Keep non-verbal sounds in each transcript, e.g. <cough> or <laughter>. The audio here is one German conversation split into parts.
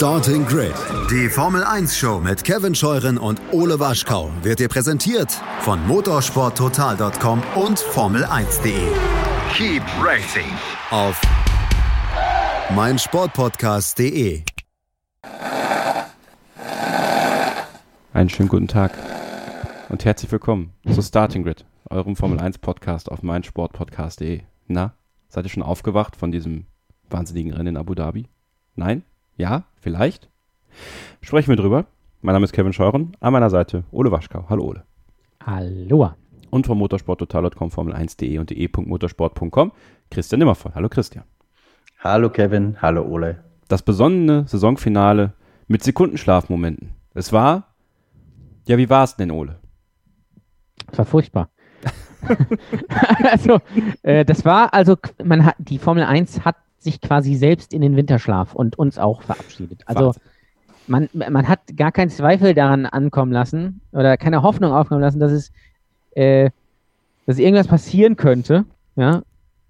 Starting Grid, die Formel 1 Show mit Kevin Scheuren und Ole Waschkau wird dir präsentiert von motorsporttotal.com und Formel1.de. Keep racing auf meinsportpodcast.de. Einen schönen guten Tag und herzlich willkommen zu Starting Grid, eurem Formel 1 Podcast auf meinsportpodcast.de. Na, seid ihr schon aufgewacht von diesem wahnsinnigen Rennen in Abu Dhabi? Nein? Ja? Vielleicht? Sprechen wir drüber. Mein Name ist Kevin Scheuren, an meiner Seite Ole Waschkau. Hallo Ole. Hallo. Und vom motorsporttotal.com, Formel1.de und de.motorsport.com Christian Nimmervoll. Hallo Christian. Hallo Kevin, hallo Ole. Das besonnene Saisonfinale mit Sekundenschlafmomenten. Es war, ja, wie war es denn, Ole? Es war furchtbar. <laughs> also, äh, das war, also, man hat, die Formel 1 hat sich quasi selbst in den Winterschlaf und uns auch verabschiedet. Also man, man hat gar keinen Zweifel daran ankommen lassen oder keine Hoffnung aufkommen lassen, dass es, äh, dass irgendwas passieren könnte, ja,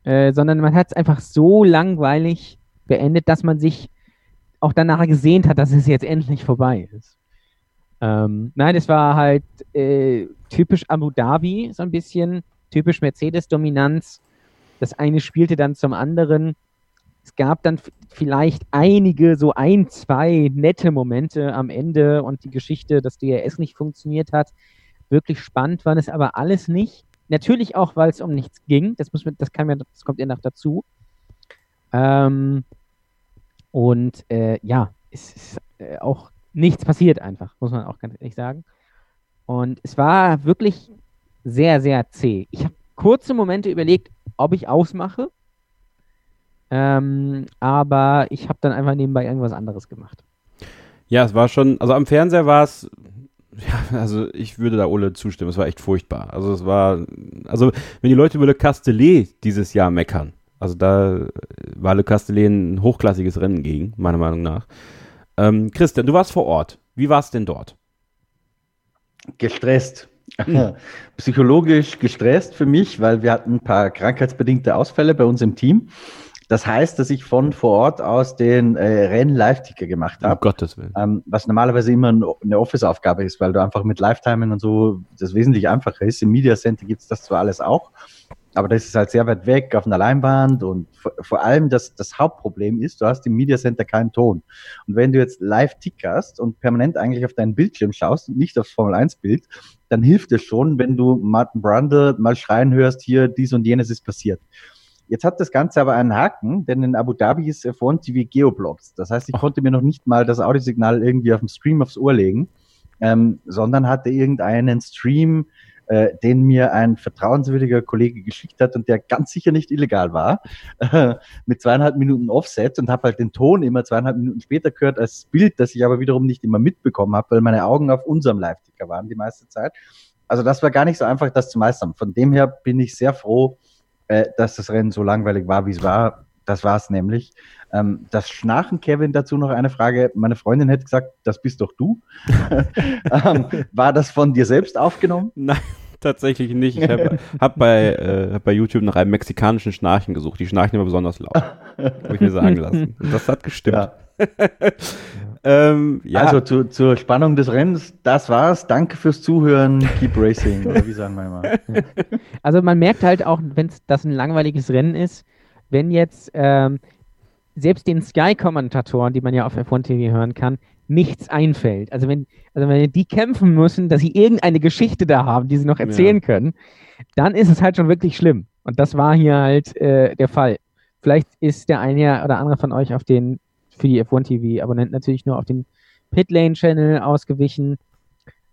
äh, sondern man hat es einfach so langweilig beendet, dass man sich auch danach gesehnt hat, dass es jetzt endlich vorbei ist. Ähm, nein, es war halt äh, typisch Abu Dhabi, so ein bisschen typisch Mercedes-Dominanz. Das eine spielte dann zum anderen. Es gab dann vielleicht einige, so ein, zwei nette Momente am Ende und die Geschichte, dass DRS nicht funktioniert hat. Wirklich spannend war es aber alles nicht. Natürlich auch, weil es um nichts ging. Das, muss man, das, kann man, das kommt ja noch dazu. Ähm, und äh, ja, es ist äh, auch nichts passiert einfach, muss man auch ganz ehrlich sagen. Und es war wirklich sehr, sehr zäh. Ich habe kurze Momente überlegt, ob ich ausmache ähm, aber ich habe dann einfach nebenbei irgendwas anderes gemacht. Ja, es war schon, also am Fernseher war es, ja, also ich würde da Ole zustimmen, es war echt furchtbar. Also es war, also wenn die Leute über Le Castellet dieses Jahr meckern, also da war Le Castellet ein hochklassiges Rennen gegen, meiner Meinung nach. Ähm, Christian, du warst vor Ort. Wie war es denn dort? Gestresst. Hm. <laughs> Psychologisch gestresst für mich, weil wir hatten ein paar krankheitsbedingte Ausfälle bei uns im Team. Das heißt, dass ich von vor Ort aus den äh, Rennen-Live-Ticker gemacht habe. Um Gottes Willen. Ähm, was normalerweise immer eine Office-Aufgabe ist, weil du einfach mit Lifetimen und so das wesentlich einfacher ist. Im Media Center gibt es das zwar alles auch, aber das ist halt sehr weit weg auf einer Leinwand und vor allem das, das Hauptproblem ist, du hast im Media Center keinen Ton. Und wenn du jetzt live tickerst und permanent eigentlich auf deinen Bildschirm schaust und nicht aufs Formel 1 Bild, dann hilft es schon, wenn du Martin Brundle mal schreien hörst, hier dies und jenes ist passiert. Jetzt hat das Ganze aber einen Haken, denn in Abu Dhabi ist F1 TV Geoblocks. Das heißt, ich konnte mir noch nicht mal das Audiosignal irgendwie auf dem Stream aufs Ohr legen, ähm, sondern hatte irgendeinen Stream, äh, den mir ein vertrauenswürdiger Kollege geschickt hat und der ganz sicher nicht illegal war, äh, <laughs> mit zweieinhalb Minuten Offset und habe halt den Ton immer zweieinhalb Minuten später gehört als Bild, das ich aber wiederum nicht immer mitbekommen habe, weil meine Augen auf unserem Live-Ticker waren die meiste Zeit. Also das war gar nicht so einfach, das zu meistern. Von dem her bin ich sehr froh, äh, dass das Rennen so langweilig war, wie es war. Das war es nämlich. Ähm, das Schnarchen, Kevin, dazu noch eine Frage. Meine Freundin hätte gesagt, das bist doch du. <laughs> <laughs> ähm, war das von dir selbst aufgenommen? Nein, tatsächlich nicht. Ich habe hab bei, äh, hab bei YouTube nach einem mexikanischen Schnarchen gesucht. Die schnarchen immer besonders laut. habe ich mir sagen lassen. Das hat gestimmt. Ja. <laughs> ähm, ja. Also zu, zur Spannung des Rennens, das war's. Danke fürs Zuhören. Keep racing, oder wie sagen wir mal. <laughs> Also man merkt halt auch, wenn das ein langweiliges Rennen ist, wenn jetzt ähm, selbst den Sky-Kommentatoren, die man ja auf F1 TV hören kann, nichts einfällt. Also wenn, also wenn die kämpfen müssen, dass sie irgendeine Geschichte da haben, die sie noch erzählen ja. können, dann ist es halt schon wirklich schlimm. Und das war hier halt äh, der Fall. Vielleicht ist der eine oder andere von euch auf den für die F1 TV-Abonnenten natürlich nur auf den Pitlane-Channel ausgewichen.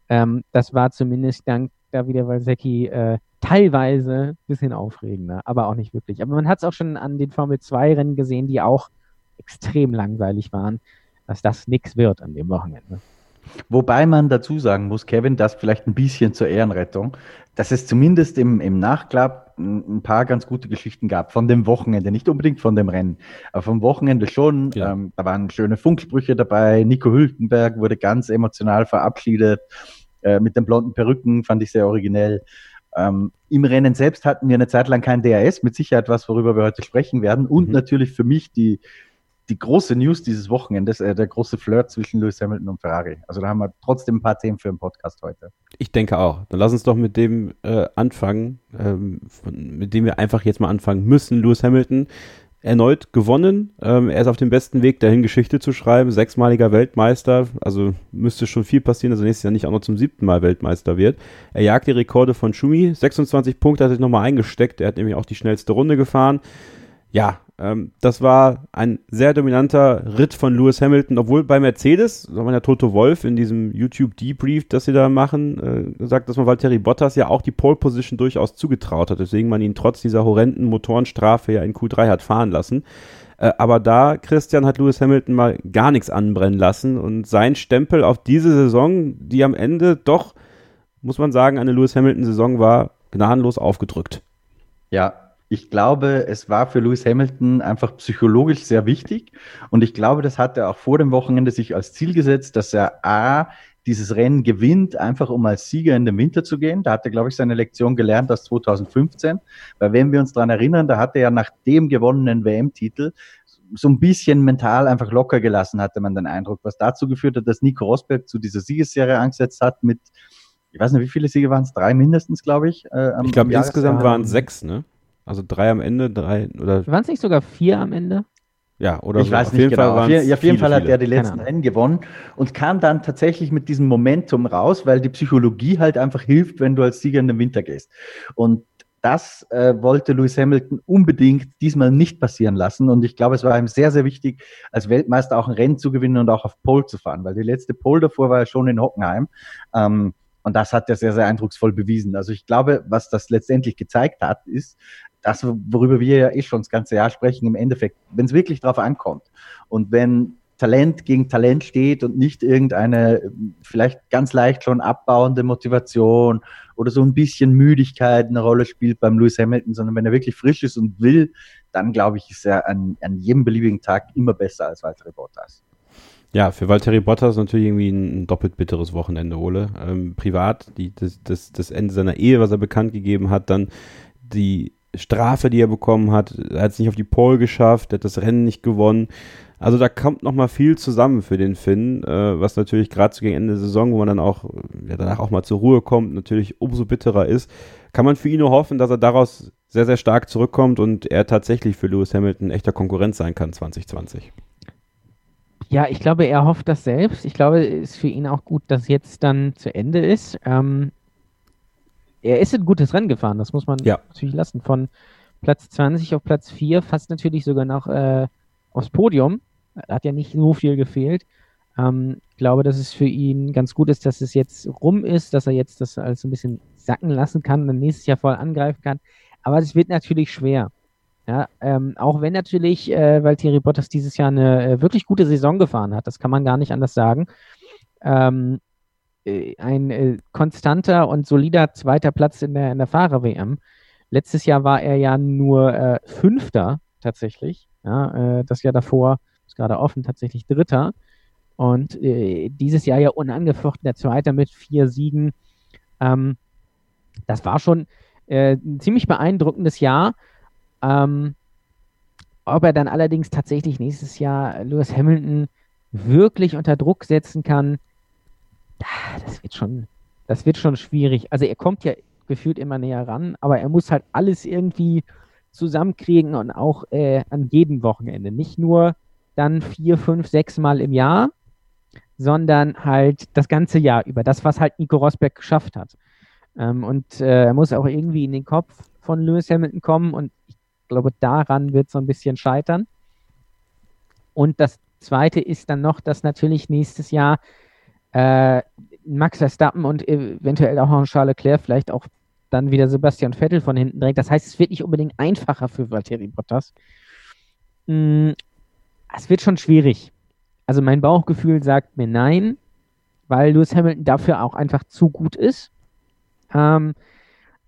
Ähm, das war zumindest dank Davide Valsecki äh, teilweise ein bisschen aufregender, aber auch nicht wirklich. Aber man hat es auch schon an den Formel 2-Rennen gesehen, die auch extrem langweilig waren, dass das nichts wird an dem Wochenende. Wobei man dazu sagen muss, Kevin, das vielleicht ein bisschen zur Ehrenrettung, dass es zumindest im, im Nachklapp ein paar ganz gute Geschichten gab von dem Wochenende, nicht unbedingt von dem Rennen, aber vom Wochenende schon. Ja. Ähm, da waren schöne Funksprüche dabei. Nico Hülkenberg wurde ganz emotional verabschiedet äh, mit den blonden Perücken, fand ich sehr originell. Ähm, Im Rennen selbst hatten wir eine Zeit lang kein DRS, mit Sicherheit was, worüber wir heute sprechen werden. Und mhm. natürlich für mich die die große News dieses Wochenendes, äh, der große Flirt zwischen Lewis Hamilton und Ferrari. Also da haben wir trotzdem ein paar Themen für den Podcast heute. Ich denke auch. Dann lass uns doch mit dem äh, anfangen, ähm, von, mit dem wir einfach jetzt mal anfangen müssen. Lewis Hamilton erneut gewonnen. Ähm, er ist auf dem besten Weg dahin, Geschichte zu schreiben. Sechsmaliger Weltmeister. Also müsste schon viel passieren, dass er nächstes Jahr nicht auch noch zum siebten Mal Weltmeister wird. Er jagt die Rekorde von Schumi. 26 Punkte hat er sich nochmal eingesteckt. Er hat nämlich auch die schnellste Runde gefahren. Ja, ähm, das war ein sehr dominanter Ritt von Lewis Hamilton, obwohl bei Mercedes, so man ja Toto Wolf in diesem YouTube Debrief, das sie da machen, äh, sagt, dass man Valtteri Bottas ja auch die Pole Position durchaus zugetraut hat, deswegen man ihn trotz dieser horrenden Motorenstrafe ja in Q3 hat fahren lassen. Äh, aber da, Christian, hat Lewis Hamilton mal gar nichts anbrennen lassen und sein Stempel auf diese Saison, die am Ende doch, muss man sagen, eine Lewis Hamilton-Saison war, gnadenlos aufgedrückt. Ja, ich glaube, es war für Lewis Hamilton einfach psychologisch sehr wichtig. Und ich glaube, das hat er auch vor dem Wochenende sich als Ziel gesetzt, dass er A, dieses Rennen gewinnt, einfach um als Sieger in den Winter zu gehen. Da hat er, glaube ich, seine Lektion gelernt aus 2015. Weil wenn wir uns daran erinnern, da hat er ja nach dem gewonnenen WM-Titel so ein bisschen mental einfach locker gelassen, hatte man den Eindruck, was dazu geführt hat, dass Nico Rosberg zu dieser Siegesserie angesetzt hat mit, ich weiß nicht, wie viele Siege waren es? Drei mindestens, glaube ich. Äh, ich glaube, insgesamt waren es sechs, ne? Also drei am Ende, drei oder. Waren es nicht sogar vier am Ende? Ja, oder ich so. weiß auf nicht genau. auf, jeden, auf jeden Fall hat viele. er die letzten Rennen gewonnen und kam dann tatsächlich mit diesem Momentum raus, weil die Psychologie halt einfach hilft, wenn du als Sieger in den Winter gehst. Und das äh, wollte Lewis Hamilton unbedingt diesmal nicht passieren lassen. Und ich glaube, es war ihm sehr, sehr wichtig, als Weltmeister auch ein Rennen zu gewinnen und auch auf Pole zu fahren, weil die letzte Pole davor war ja schon in Hockenheim. Ähm, und das hat er sehr, sehr eindrucksvoll bewiesen. Also ich glaube, was das letztendlich gezeigt hat, ist, das, worüber wir ja eh schon das ganze Jahr sprechen, im Endeffekt, wenn es wirklich drauf ankommt und wenn Talent gegen Talent steht und nicht irgendeine vielleicht ganz leicht schon abbauende Motivation oder so ein bisschen Müdigkeit eine Rolle spielt beim Lewis Hamilton, sondern wenn er wirklich frisch ist und will, dann glaube ich, ist er an, an jedem beliebigen Tag immer besser als Valtteri Bottas. Ja, für Valtteri Bottas natürlich irgendwie ein, doppelt bitteres Wochenende, Ole. Ähm, privat, die, das, das, das Ende seiner Ehe, was er bekannt gegeben hat, dann die Strafe, die er bekommen hat. Er hat es nicht auf die Pole geschafft, er hat das Rennen nicht gewonnen. Also da kommt noch mal viel zusammen für den Finn, äh, was natürlich gerade zu gegen Ende der Saison, wo man dann auch ja, danach auch mal zur Ruhe kommt, natürlich umso bitterer ist. Kann man für ihn nur hoffen, dass er daraus sehr, sehr stark zurückkommt und er tatsächlich für Lewis Hamilton echter Konkurrent sein kann 2020. Ja, ich glaube, er hofft das selbst. Ich glaube, es ist für ihn auch gut, dass jetzt dann zu Ende ist. Ähm, er ist ein gutes Rennen gefahren, das muss man ja. natürlich lassen. Von Platz 20 auf Platz 4, fast natürlich sogar noch äh, aufs Podium. Da hat ja nicht so viel gefehlt. Ähm, ich glaube, dass es für ihn ganz gut ist, dass es jetzt rum ist, dass er jetzt das alles ein bisschen sacken lassen kann und dann nächstes Jahr voll angreifen kann. Aber es wird natürlich schwer. Ja, ähm, auch wenn natürlich äh, Valtteri Bottas dieses Jahr eine äh, wirklich gute Saison gefahren hat, das kann man gar nicht anders sagen. Ähm, äh, ein äh, konstanter und solider zweiter Platz in der, in der Fahrer-WM. Letztes Jahr war er ja nur äh, Fünfter tatsächlich. Ja, äh, das Jahr davor ist gerade offen tatsächlich Dritter. Und äh, dieses Jahr ja unangefochten der Zweite mit vier Siegen. Ähm, das war schon äh, ein ziemlich beeindruckendes Jahr. Ähm, ob er dann allerdings tatsächlich nächstes Jahr Lewis Hamilton wirklich unter Druck setzen kann, das wird schon, das wird schon schwierig. Also er kommt ja gefühlt immer näher ran, aber er muss halt alles irgendwie zusammenkriegen und auch äh, an jedem Wochenende. Nicht nur dann vier, fünf, sechs Mal im Jahr, sondern halt das ganze Jahr über. Das, was halt Nico Rosberg geschafft hat. Ähm, und äh, er muss auch irgendwie in den Kopf von Lewis Hamilton kommen und ich glaube, daran wird so ein bisschen scheitern. Und das zweite ist dann noch, dass natürlich nächstes Jahr äh, Max Verstappen und eventuell auch noch Charles Leclerc, vielleicht auch dann wieder Sebastian Vettel von hinten drängt. Das heißt, es wird nicht unbedingt einfacher für Valtteri Bottas. Mm, es wird schon schwierig. Also mein Bauchgefühl sagt mir nein, weil Lewis Hamilton dafür auch einfach zu gut ist. Ähm,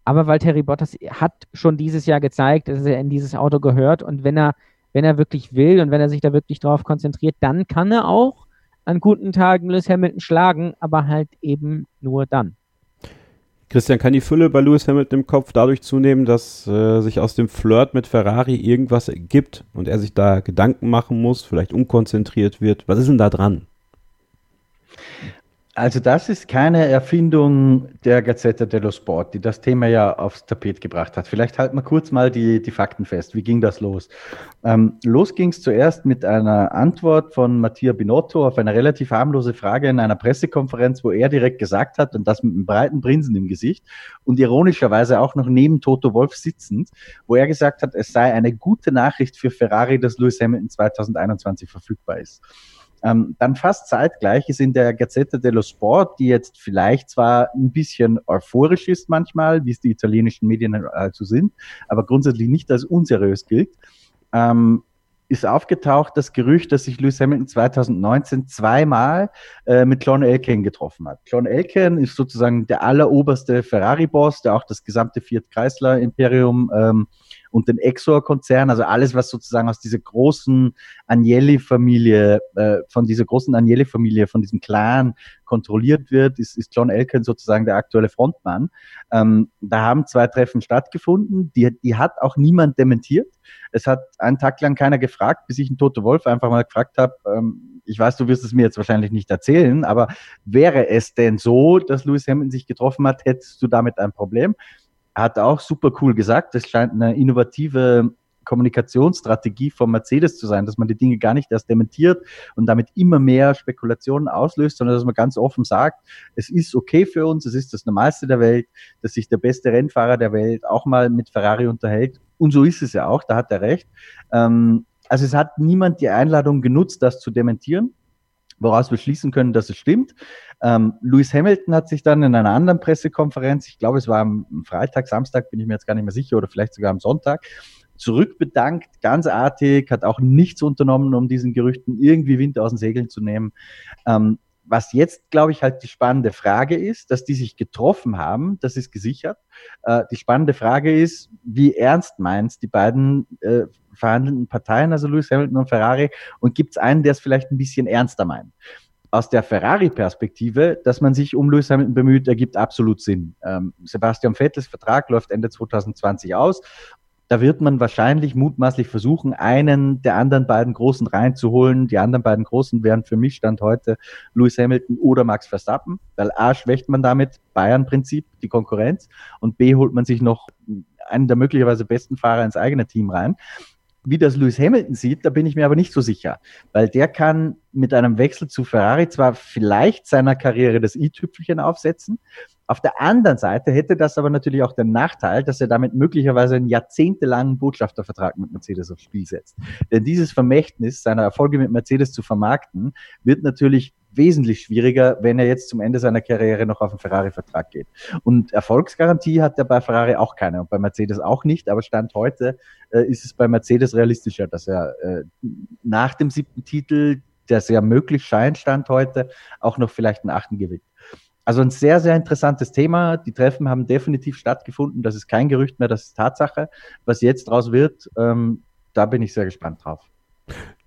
aber Valtteri Bottas hat schon dieses Jahr gezeigt, dass er in dieses Auto gehört und wenn er, wenn er wirklich will und wenn er sich da wirklich drauf konzentriert, dann kann er auch an guten Tagen Lewis Hamilton schlagen, aber halt eben nur dann. Christian, kann die Fülle bei Lewis Hamilton im Kopf dadurch zunehmen, dass äh, sich aus dem Flirt mit Ferrari irgendwas ergibt und er sich da Gedanken machen muss, vielleicht unkonzentriert wird? Was ist denn da dran? Also das ist keine Erfindung der Gazzetta dello Sport, die das Thema ja aufs Tapet gebracht hat. Vielleicht halten wir kurz mal die, die Fakten fest. Wie ging das los? Ähm, los ging es zuerst mit einer Antwort von Mattia Binotto auf eine relativ harmlose Frage in einer Pressekonferenz, wo er direkt gesagt hat, und das mit einem breiten Grinsen im Gesicht und ironischerweise auch noch neben Toto Wolf sitzend, wo er gesagt hat, es sei eine gute Nachricht für Ferrari, dass Lewis Hamilton 2021 verfügbar ist. Ähm, dann fast zeitgleich ist in der Gazzetta dello Sport, die jetzt vielleicht zwar ein bisschen euphorisch ist manchmal, wie es die italienischen Medien also sind, aber grundsätzlich nicht als unseriös gilt, ähm, ist aufgetaucht das Gerücht, dass sich Lewis Hamilton 2019 zweimal äh, mit John Elkann getroffen hat. John Elkann ist sozusagen der alleroberste Ferrari-Boss, der auch das gesamte Fiat Chrysler-Imperium ähm, und den Exor-Konzern, also alles, was sozusagen aus dieser großen Agnelli-Familie, äh, von dieser großen Agnelli-Familie, von diesem Clan kontrolliert wird, ist, ist John Elkann sozusagen der aktuelle Frontmann. Ähm, da haben zwei Treffen stattgefunden, die, die hat auch niemand dementiert. Es hat einen Tag lang keiner gefragt, bis ich einen Toto Wolf einfach mal gefragt habe, ähm, ich weiß, du wirst es mir jetzt wahrscheinlich nicht erzählen, aber wäre es denn so, dass Lewis Hamilton sich getroffen hat, hättest du damit ein Problem? Hat auch super cool gesagt, das scheint eine innovative Kommunikationsstrategie von Mercedes zu sein, dass man die Dinge gar nicht erst dementiert und damit immer mehr Spekulationen auslöst, sondern dass man ganz offen sagt, es ist okay für uns, es ist das Normalste der Welt, dass sich der beste Rennfahrer der Welt auch mal mit Ferrari unterhält. Und so ist es ja auch, da hat er recht. Ähm, also es hat niemand die Einladung genutzt, das zu dementieren woraus wir schließen können, dass es stimmt. Ähm, Lewis Hamilton hat sich dann in einer anderen Pressekonferenz, ich glaube, es war am Freitag, Samstag, bin ich mir jetzt gar nicht mehr sicher, oder vielleicht sogar am Sonntag, zurückbedankt, ganz artig, hat auch nichts unternommen, um diesen Gerüchten irgendwie Wind aus den Segeln zu nehmen. Ähm, was jetzt, glaube ich, halt die spannende Frage ist, dass die sich getroffen haben, das ist gesichert. Äh, die spannende Frage ist, wie ernst meint die beiden äh, verhandelnden Parteien, also Lewis Hamilton und Ferrari, und gibt es einen, der es vielleicht ein bisschen ernster meint? Aus der Ferrari-Perspektive, dass man sich um Lewis Hamilton bemüht, ergibt absolut Sinn. Ähm, Sebastian Vettels Vertrag läuft Ende 2020 aus da wird man wahrscheinlich mutmaßlich versuchen, einen der anderen beiden Großen reinzuholen. Die anderen beiden Großen wären für mich Stand heute Lewis Hamilton oder Max Verstappen, weil A schwächt man damit Bayern-Prinzip, die Konkurrenz, und B holt man sich noch einen der möglicherweise besten Fahrer ins eigene Team rein. Wie das Lewis Hamilton sieht, da bin ich mir aber nicht so sicher, weil der kann mit einem Wechsel zu Ferrari zwar vielleicht seiner Karriere das i-Tüpfelchen aufsetzen, auf der anderen Seite hätte das aber natürlich auch den Nachteil, dass er damit möglicherweise einen jahrzehntelangen Botschaftervertrag mit Mercedes aufs Spiel setzt. Denn dieses Vermächtnis, seiner Erfolge mit Mercedes zu vermarkten, wird natürlich wesentlich schwieriger, wenn er jetzt zum Ende seiner Karriere noch auf einen Ferrari-Vertrag geht. Und Erfolgsgarantie hat er bei Ferrari auch keine und bei Mercedes auch nicht, aber Stand heute äh, ist es bei Mercedes realistischer, dass er äh, nach dem siebten Titel, der sehr möglich scheint, Stand heute, auch noch vielleicht einen achten gewinnt. Also ein sehr, sehr interessantes Thema. Die Treffen haben definitiv stattgefunden. Das ist kein Gerücht mehr, das ist Tatsache. Was jetzt draus wird, ähm, da bin ich sehr gespannt drauf.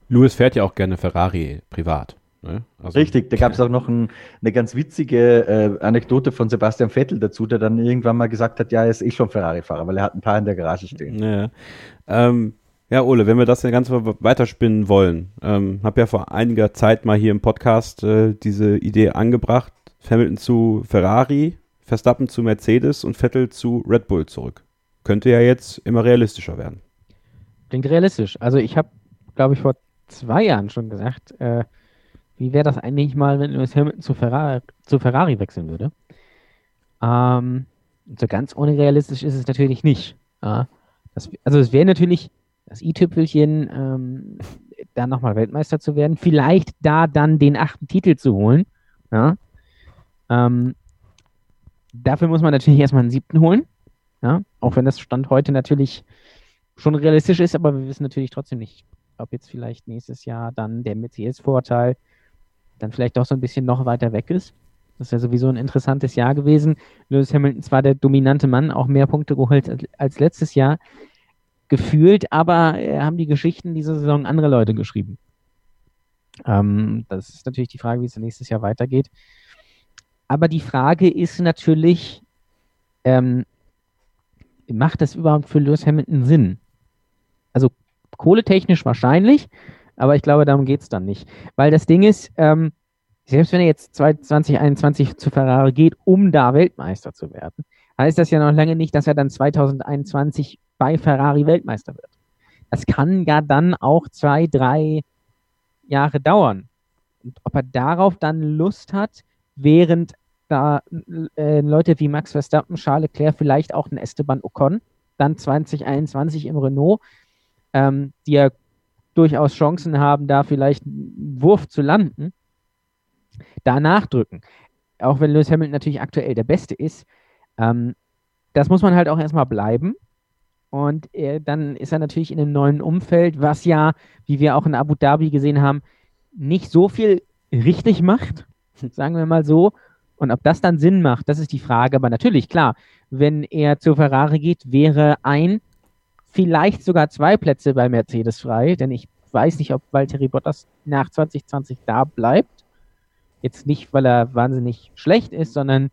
Louis fährt ja auch gerne Ferrari privat. Ne? Also, Richtig, da gab es <laughs> auch noch ein, eine ganz witzige äh, Anekdote von Sebastian Vettel dazu, der dann irgendwann mal gesagt hat, ja, er ist eh schon Ferrari-Fahrer, weil er hat ein paar in der Garage stehen. Ja, ähm, ja Ole, wenn wir das ganz weiterspinnen wollen, ähm, habe ja vor einiger Zeit mal hier im Podcast äh, diese Idee angebracht, Hamilton zu Ferrari, Verstappen zu Mercedes und Vettel zu Red Bull zurück. Könnte ja jetzt immer realistischer werden. Klingt realistisch. Also ich habe, glaube ich, vor zwei Jahren schon gesagt, äh, wie wäre das eigentlich mal, wenn Lewis Hamilton zu Ferrari, zu Ferrari wechseln würde? Ähm, so ganz unrealistisch ist es natürlich nicht. Ja, das, also es wäre natürlich das i-Tüpfelchen, ähm, da nochmal Weltmeister zu werden, vielleicht da dann den achten Titel zu holen. Ja, ähm, dafür muss man natürlich erstmal einen siebten holen. Ja? Auch wenn das Stand heute natürlich schon realistisch ist, aber wir wissen natürlich trotzdem nicht, ob jetzt vielleicht nächstes Jahr dann der Mercedes-Vorteil dann vielleicht doch so ein bisschen noch weiter weg ist. Das ist ja sowieso ein interessantes Jahr gewesen. Lewis Hamilton zwar der dominante Mann, auch mehr Punkte geholt als, letztes Jahr gefühlt, aber äh, haben die Geschichten dieser Saison andere Leute geschrieben. Ähm, das ist natürlich die Frage, wie es nächstes Jahr weitergeht. Aber die Frage ist natürlich, ähm, macht das überhaupt für Lewis Hamilton Sinn? Also kohletechnisch wahrscheinlich, aber ich glaube, darum geht es dann nicht. Weil das Ding ist, ähm, selbst wenn er jetzt 2021 zu Ferrari geht, um da Weltmeister zu werden, heißt das ja noch lange nicht, dass er dann 2021 bei Ferrari Weltmeister wird. Das kann ja dann auch zwei, drei Jahre dauern. Und ob er darauf dann Lust hat, während da äh, Leute wie Max Verstappen, Charles Leclerc, vielleicht auch ein Esteban Ocon, dann 2021 im Renault, ähm, die ja durchaus Chancen haben, da vielleicht einen Wurf zu landen, da nachdrücken. Auch wenn Lewis Hamilton natürlich aktuell der Beste ist, ähm, das muss man halt auch erstmal bleiben. Und er, dann ist er natürlich in einem neuen Umfeld, was ja, wie wir auch in Abu Dhabi gesehen haben, nicht so viel richtig macht, <laughs> sagen wir mal so. Und ob das dann Sinn macht, das ist die Frage. Aber natürlich, klar, wenn er zur Ferrari geht, wäre ein, vielleicht sogar zwei Plätze bei Mercedes frei, denn ich weiß nicht, ob Valtteri Bottas nach 2020 da bleibt. Jetzt nicht, weil er wahnsinnig schlecht ist, sondern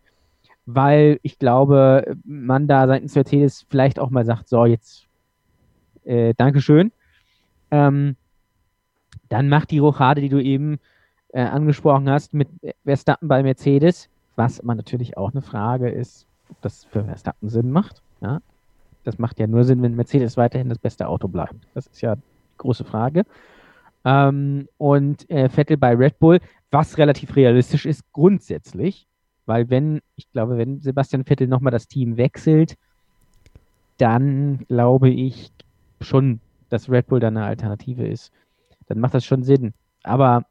weil ich glaube, man da seitens Mercedes vielleicht auch mal sagt, so jetzt äh, Dankeschön. Ähm, dann macht die Rochade, die du eben äh, angesprochen hast, mit Verstappen bei Mercedes, was aber natürlich auch eine Frage ist, ob das für Verstappen Sinn macht. Ja? Das macht ja nur Sinn, wenn Mercedes weiterhin das beste Auto bleibt. Das ist ja die große Frage. Ähm, und äh, Vettel bei Red Bull, was relativ realistisch ist, grundsätzlich, weil wenn, ich glaube, wenn Sebastian Vettel nochmal das Team wechselt, dann glaube ich schon, dass Red Bull dann eine Alternative ist. Dann macht das schon Sinn. Aber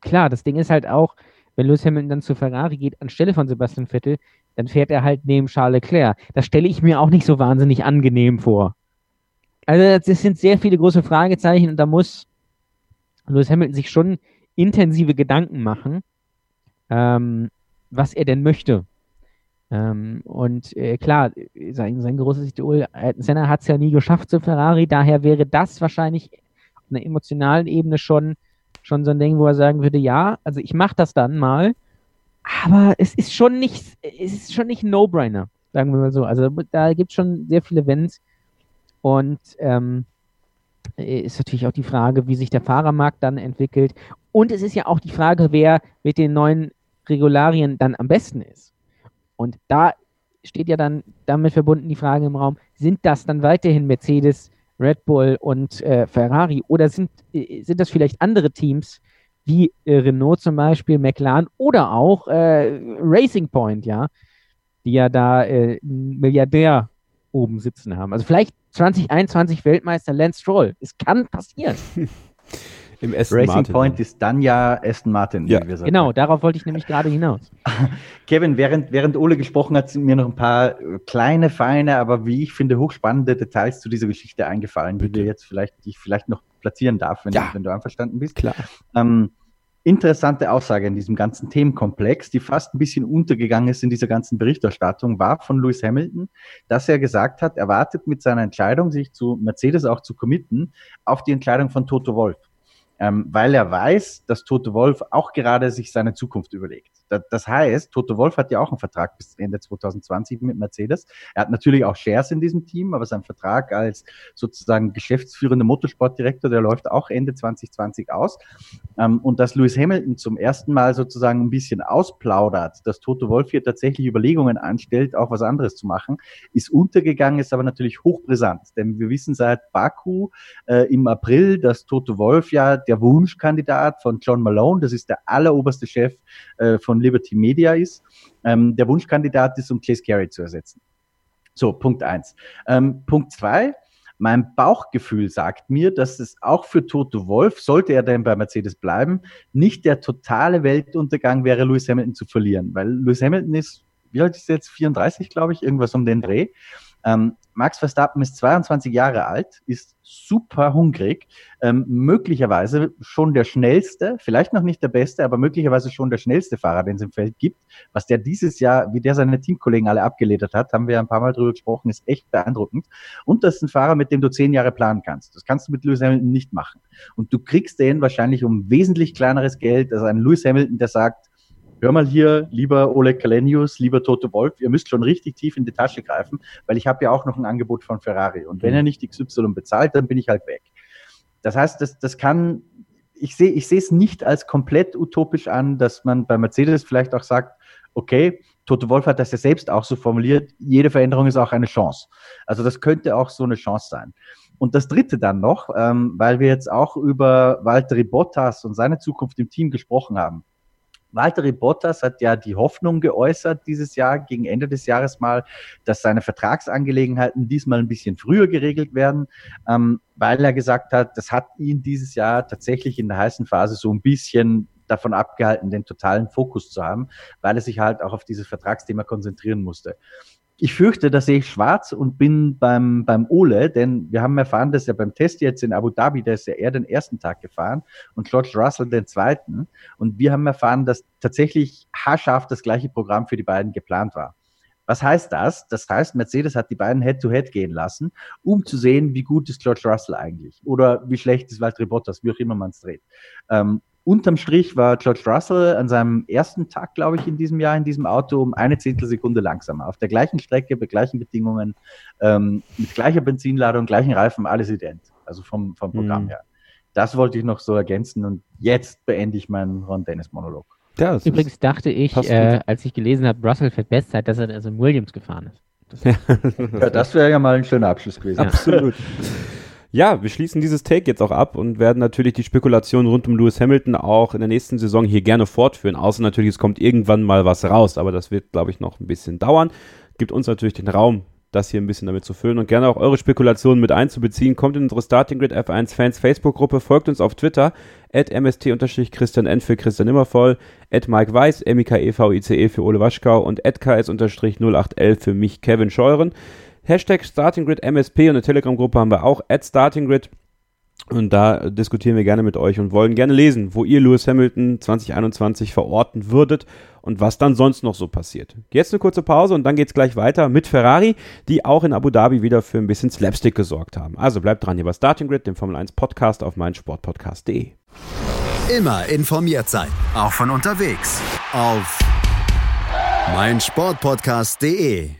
klar, das Ding ist halt auch, wenn Lewis Hamilton dann zu Ferrari geht, anstelle von Sebastian Vettel, dann fährt er halt neben Charles Leclerc. Das stelle ich mir auch nicht so wahnsinnig angenehm vor. Also, das sind sehr viele große Fragezeichen und da muss Lewis Hamilton sich schon intensive Gedanken machen, ähm, was er denn möchte. Ähm, und äh, klar, sein, sein großes Idol, Senna hat es ja nie geschafft zu Ferrari, daher wäre das wahrscheinlich auf einer emotionalen Ebene schon, schon so ein Ding, wo er sagen würde, ja, also ich mache das dann mal, aber es ist schon nicht, es ist schon nicht ein No-Brainer, sagen wir mal so. Also da gibt es schon sehr viele Wenns und ähm, ist natürlich auch die Frage, wie sich der Fahrermarkt dann entwickelt. Und es ist ja auch die Frage, wer mit den neuen Regularien dann am besten ist. Und da steht ja dann damit verbunden die Frage im Raum, sind das dann weiterhin Mercedes, Red Bull und äh, Ferrari oder sind, äh, sind das vielleicht andere Teams wie äh, Renault zum Beispiel, McLaren oder auch äh, Racing Point, ja, die ja da äh, Milliardär oben sitzen haben. Also vielleicht 2021 Weltmeister Lance Stroll. Es kann passieren. <laughs> Im Aston Racing Martin, Point ist dann ja Aston Martin. Ja. genau, darauf wollte ich nämlich gerade hinaus. <laughs> Kevin, während, während Ole gesprochen hat, sind mir noch ein paar äh, kleine, feine, aber wie ich finde, hochspannende Details zu dieser Geschichte eingefallen, Bitte. die wir jetzt vielleicht, die ich vielleicht noch platzieren darf, wenn, ja. du, wenn du einverstanden bist. Klar. Ähm, interessante Aussage in diesem ganzen Themenkomplex, die fast ein bisschen untergegangen ist in dieser ganzen Berichterstattung, war von Lewis Hamilton, dass er gesagt hat, er wartet mit seiner Entscheidung, sich zu Mercedes auch zu committen, auf die Entscheidung von Toto Wolf ähm, weil er weiß, dass Toto Wolf auch gerade sich seine Zukunft überlegt. Das heißt, Toto Wolf hat ja auch einen Vertrag bis Ende 2020 mit Mercedes. Er hat natürlich auch Shares in diesem Team, aber sein Vertrag als sozusagen geschäftsführender Motorsportdirektor, der läuft auch Ende 2020 aus. Ähm, und dass Lewis Hamilton zum ersten Mal sozusagen ein bisschen ausplaudert, dass Toto Wolf hier tatsächlich Überlegungen anstellt, auch was anderes zu machen, ist untergegangen, ist aber natürlich hochbrisant. Denn wir wissen seit Baku äh, im April, dass Toto Wolf ja der Wunschkandidat von John Malone, das ist der alleroberste Chef äh, von Liberty Media ist, ähm, der Wunschkandidat ist, um Chase Carey zu ersetzen. So, Punkt eins. Ähm, Punkt zwei. Mein Bauchgefühl sagt mir, dass es auch für Toto Wolf, sollte er denn bei Mercedes bleiben, nicht der totale Weltuntergang wäre, Lewis Hamilton zu verlieren. Weil Lewis Hamilton ist, wie alt ist er jetzt? 34, glaube ich, irgendwas um den Dreh. Ähm, Max Verstappen ist 22 Jahre alt, ist super hungrig, ähm, möglicherweise schon der schnellste, vielleicht noch nicht der beste, aber möglicherweise schon der schnellste Fahrer, den es im Feld gibt. Was der dieses Jahr, wie der seine Teamkollegen alle abgeledert hat, haben wir ein paar Mal drüber gesprochen, ist echt beeindruckend. Und das ist ein Fahrer, mit dem du zehn Jahre planen kannst. Das kannst du mit Lewis Hamilton nicht machen. Und du kriegst den wahrscheinlich um wesentlich kleineres Geld als ein Lewis Hamilton, der sagt, hör mal hier, lieber Oleg Kalenius, lieber Toto Wolf, ihr müsst schon richtig tief in die Tasche greifen, weil ich habe ja auch noch ein Angebot von Ferrari. Und wenn er nicht XY bezahlt, dann bin ich halt weg. Das heißt, das, das kann, ich sehe ich sehe es nicht als komplett utopisch an, dass man bei Mercedes vielleicht auch sagt, okay, Toto Wolf hat das ja selbst auch so formuliert, jede Veränderung ist auch eine Chance. Also das könnte auch so eine Chance sein. Und das Dritte dann noch, ähm, weil wir jetzt auch über Valtteri Bottas und seine Zukunft im Team gesprochen haben. Valtteri Bottas hat ja die Hoffnung geäußert dieses Jahr, gegen Ende des Jahres mal, dass seine Vertragsangelegenheiten diesmal ein bisschen früher geregelt werden, ähm, weil er gesagt hat, das hat ihn dieses Jahr tatsächlich in der heißen Phase so ein bisschen davon abgehalten, den totalen Fokus zu haben, weil er sich halt auch auf dieses Vertragsthema konzentrieren musste. Ich fürchte, da sehe ich schwarz und bin beim, beim Ole, denn wir haben erfahren, dass er beim Test jetzt in Abu Dhabi, da ist ja er den ersten Tag gefahren und George Russell den zweiten. Und wir haben erfahren, dass tatsächlich haarscharf das gleiche Programm für die beiden geplant war. Was heißt das? Das heißt, Mercedes hat die beiden Head-to-Head -head gehen lassen, um zu sehen, wie gut ist George Russell eigentlich oder wie schlecht ist Valtteri Bottas, wie auch immer man es dreht. Ähm, unterm Strich war George Russell an seinem ersten Tag, glaube ich, in diesem Jahr in diesem Auto um eine Zehntelsekunde langsamer. Auf der gleichen Strecke, bei gleichen Bedingungen, ähm, mit gleicher Benzinladung, gleichen Reifen, alles ident. Also vom, vom Programm mhm. her. Das wollte ich noch so ergänzen und jetzt beende ich meinen Ron Dennis Monolog. Ja, Übrigens dachte ich, äh, als ich gelesen habe, Russell fährt Bestzeit, dass er also in Williams gefahren ist. Das, <laughs> ja, das wäre ja mal ein schöner Abschluss gewesen. Absolut. <laughs> Ja, wir schließen dieses Take jetzt auch ab und werden natürlich die Spekulation rund um Lewis Hamilton auch in der nächsten Saison hier gerne fortführen. Außer natürlich, es kommt irgendwann mal was raus, aber das wird, glaube ich, noch ein bisschen dauern. Gibt uns natürlich den Raum, das hier ein bisschen damit zu füllen und gerne auch eure Spekulationen mit einzubeziehen. Kommt in unsere Starting Grid F1 Fans Facebook-Gruppe, folgt uns auf Twitter, at mst-christian n für Christian Immervoll, at Mike Weiß, mikevice für Ole Waschkau und at ks-08l für mich Kevin Scheuren. Hashtag StartingGrid MSP und eine Telegram-Gruppe haben wir auch, at StartingGrid. Und da diskutieren wir gerne mit euch und wollen gerne lesen, wo ihr Lewis Hamilton 2021 verorten würdet und was dann sonst noch so passiert. Jetzt eine kurze Pause und dann geht's gleich weiter mit Ferrari, die auch in Abu Dhabi wieder für ein bisschen Slapstick gesorgt haben. Also bleibt dran hier bei Starting Grid, dem Formel 1 Podcast auf meinsportpodcast.de. Immer informiert sein, auch von unterwegs auf meinsportpodcast.de.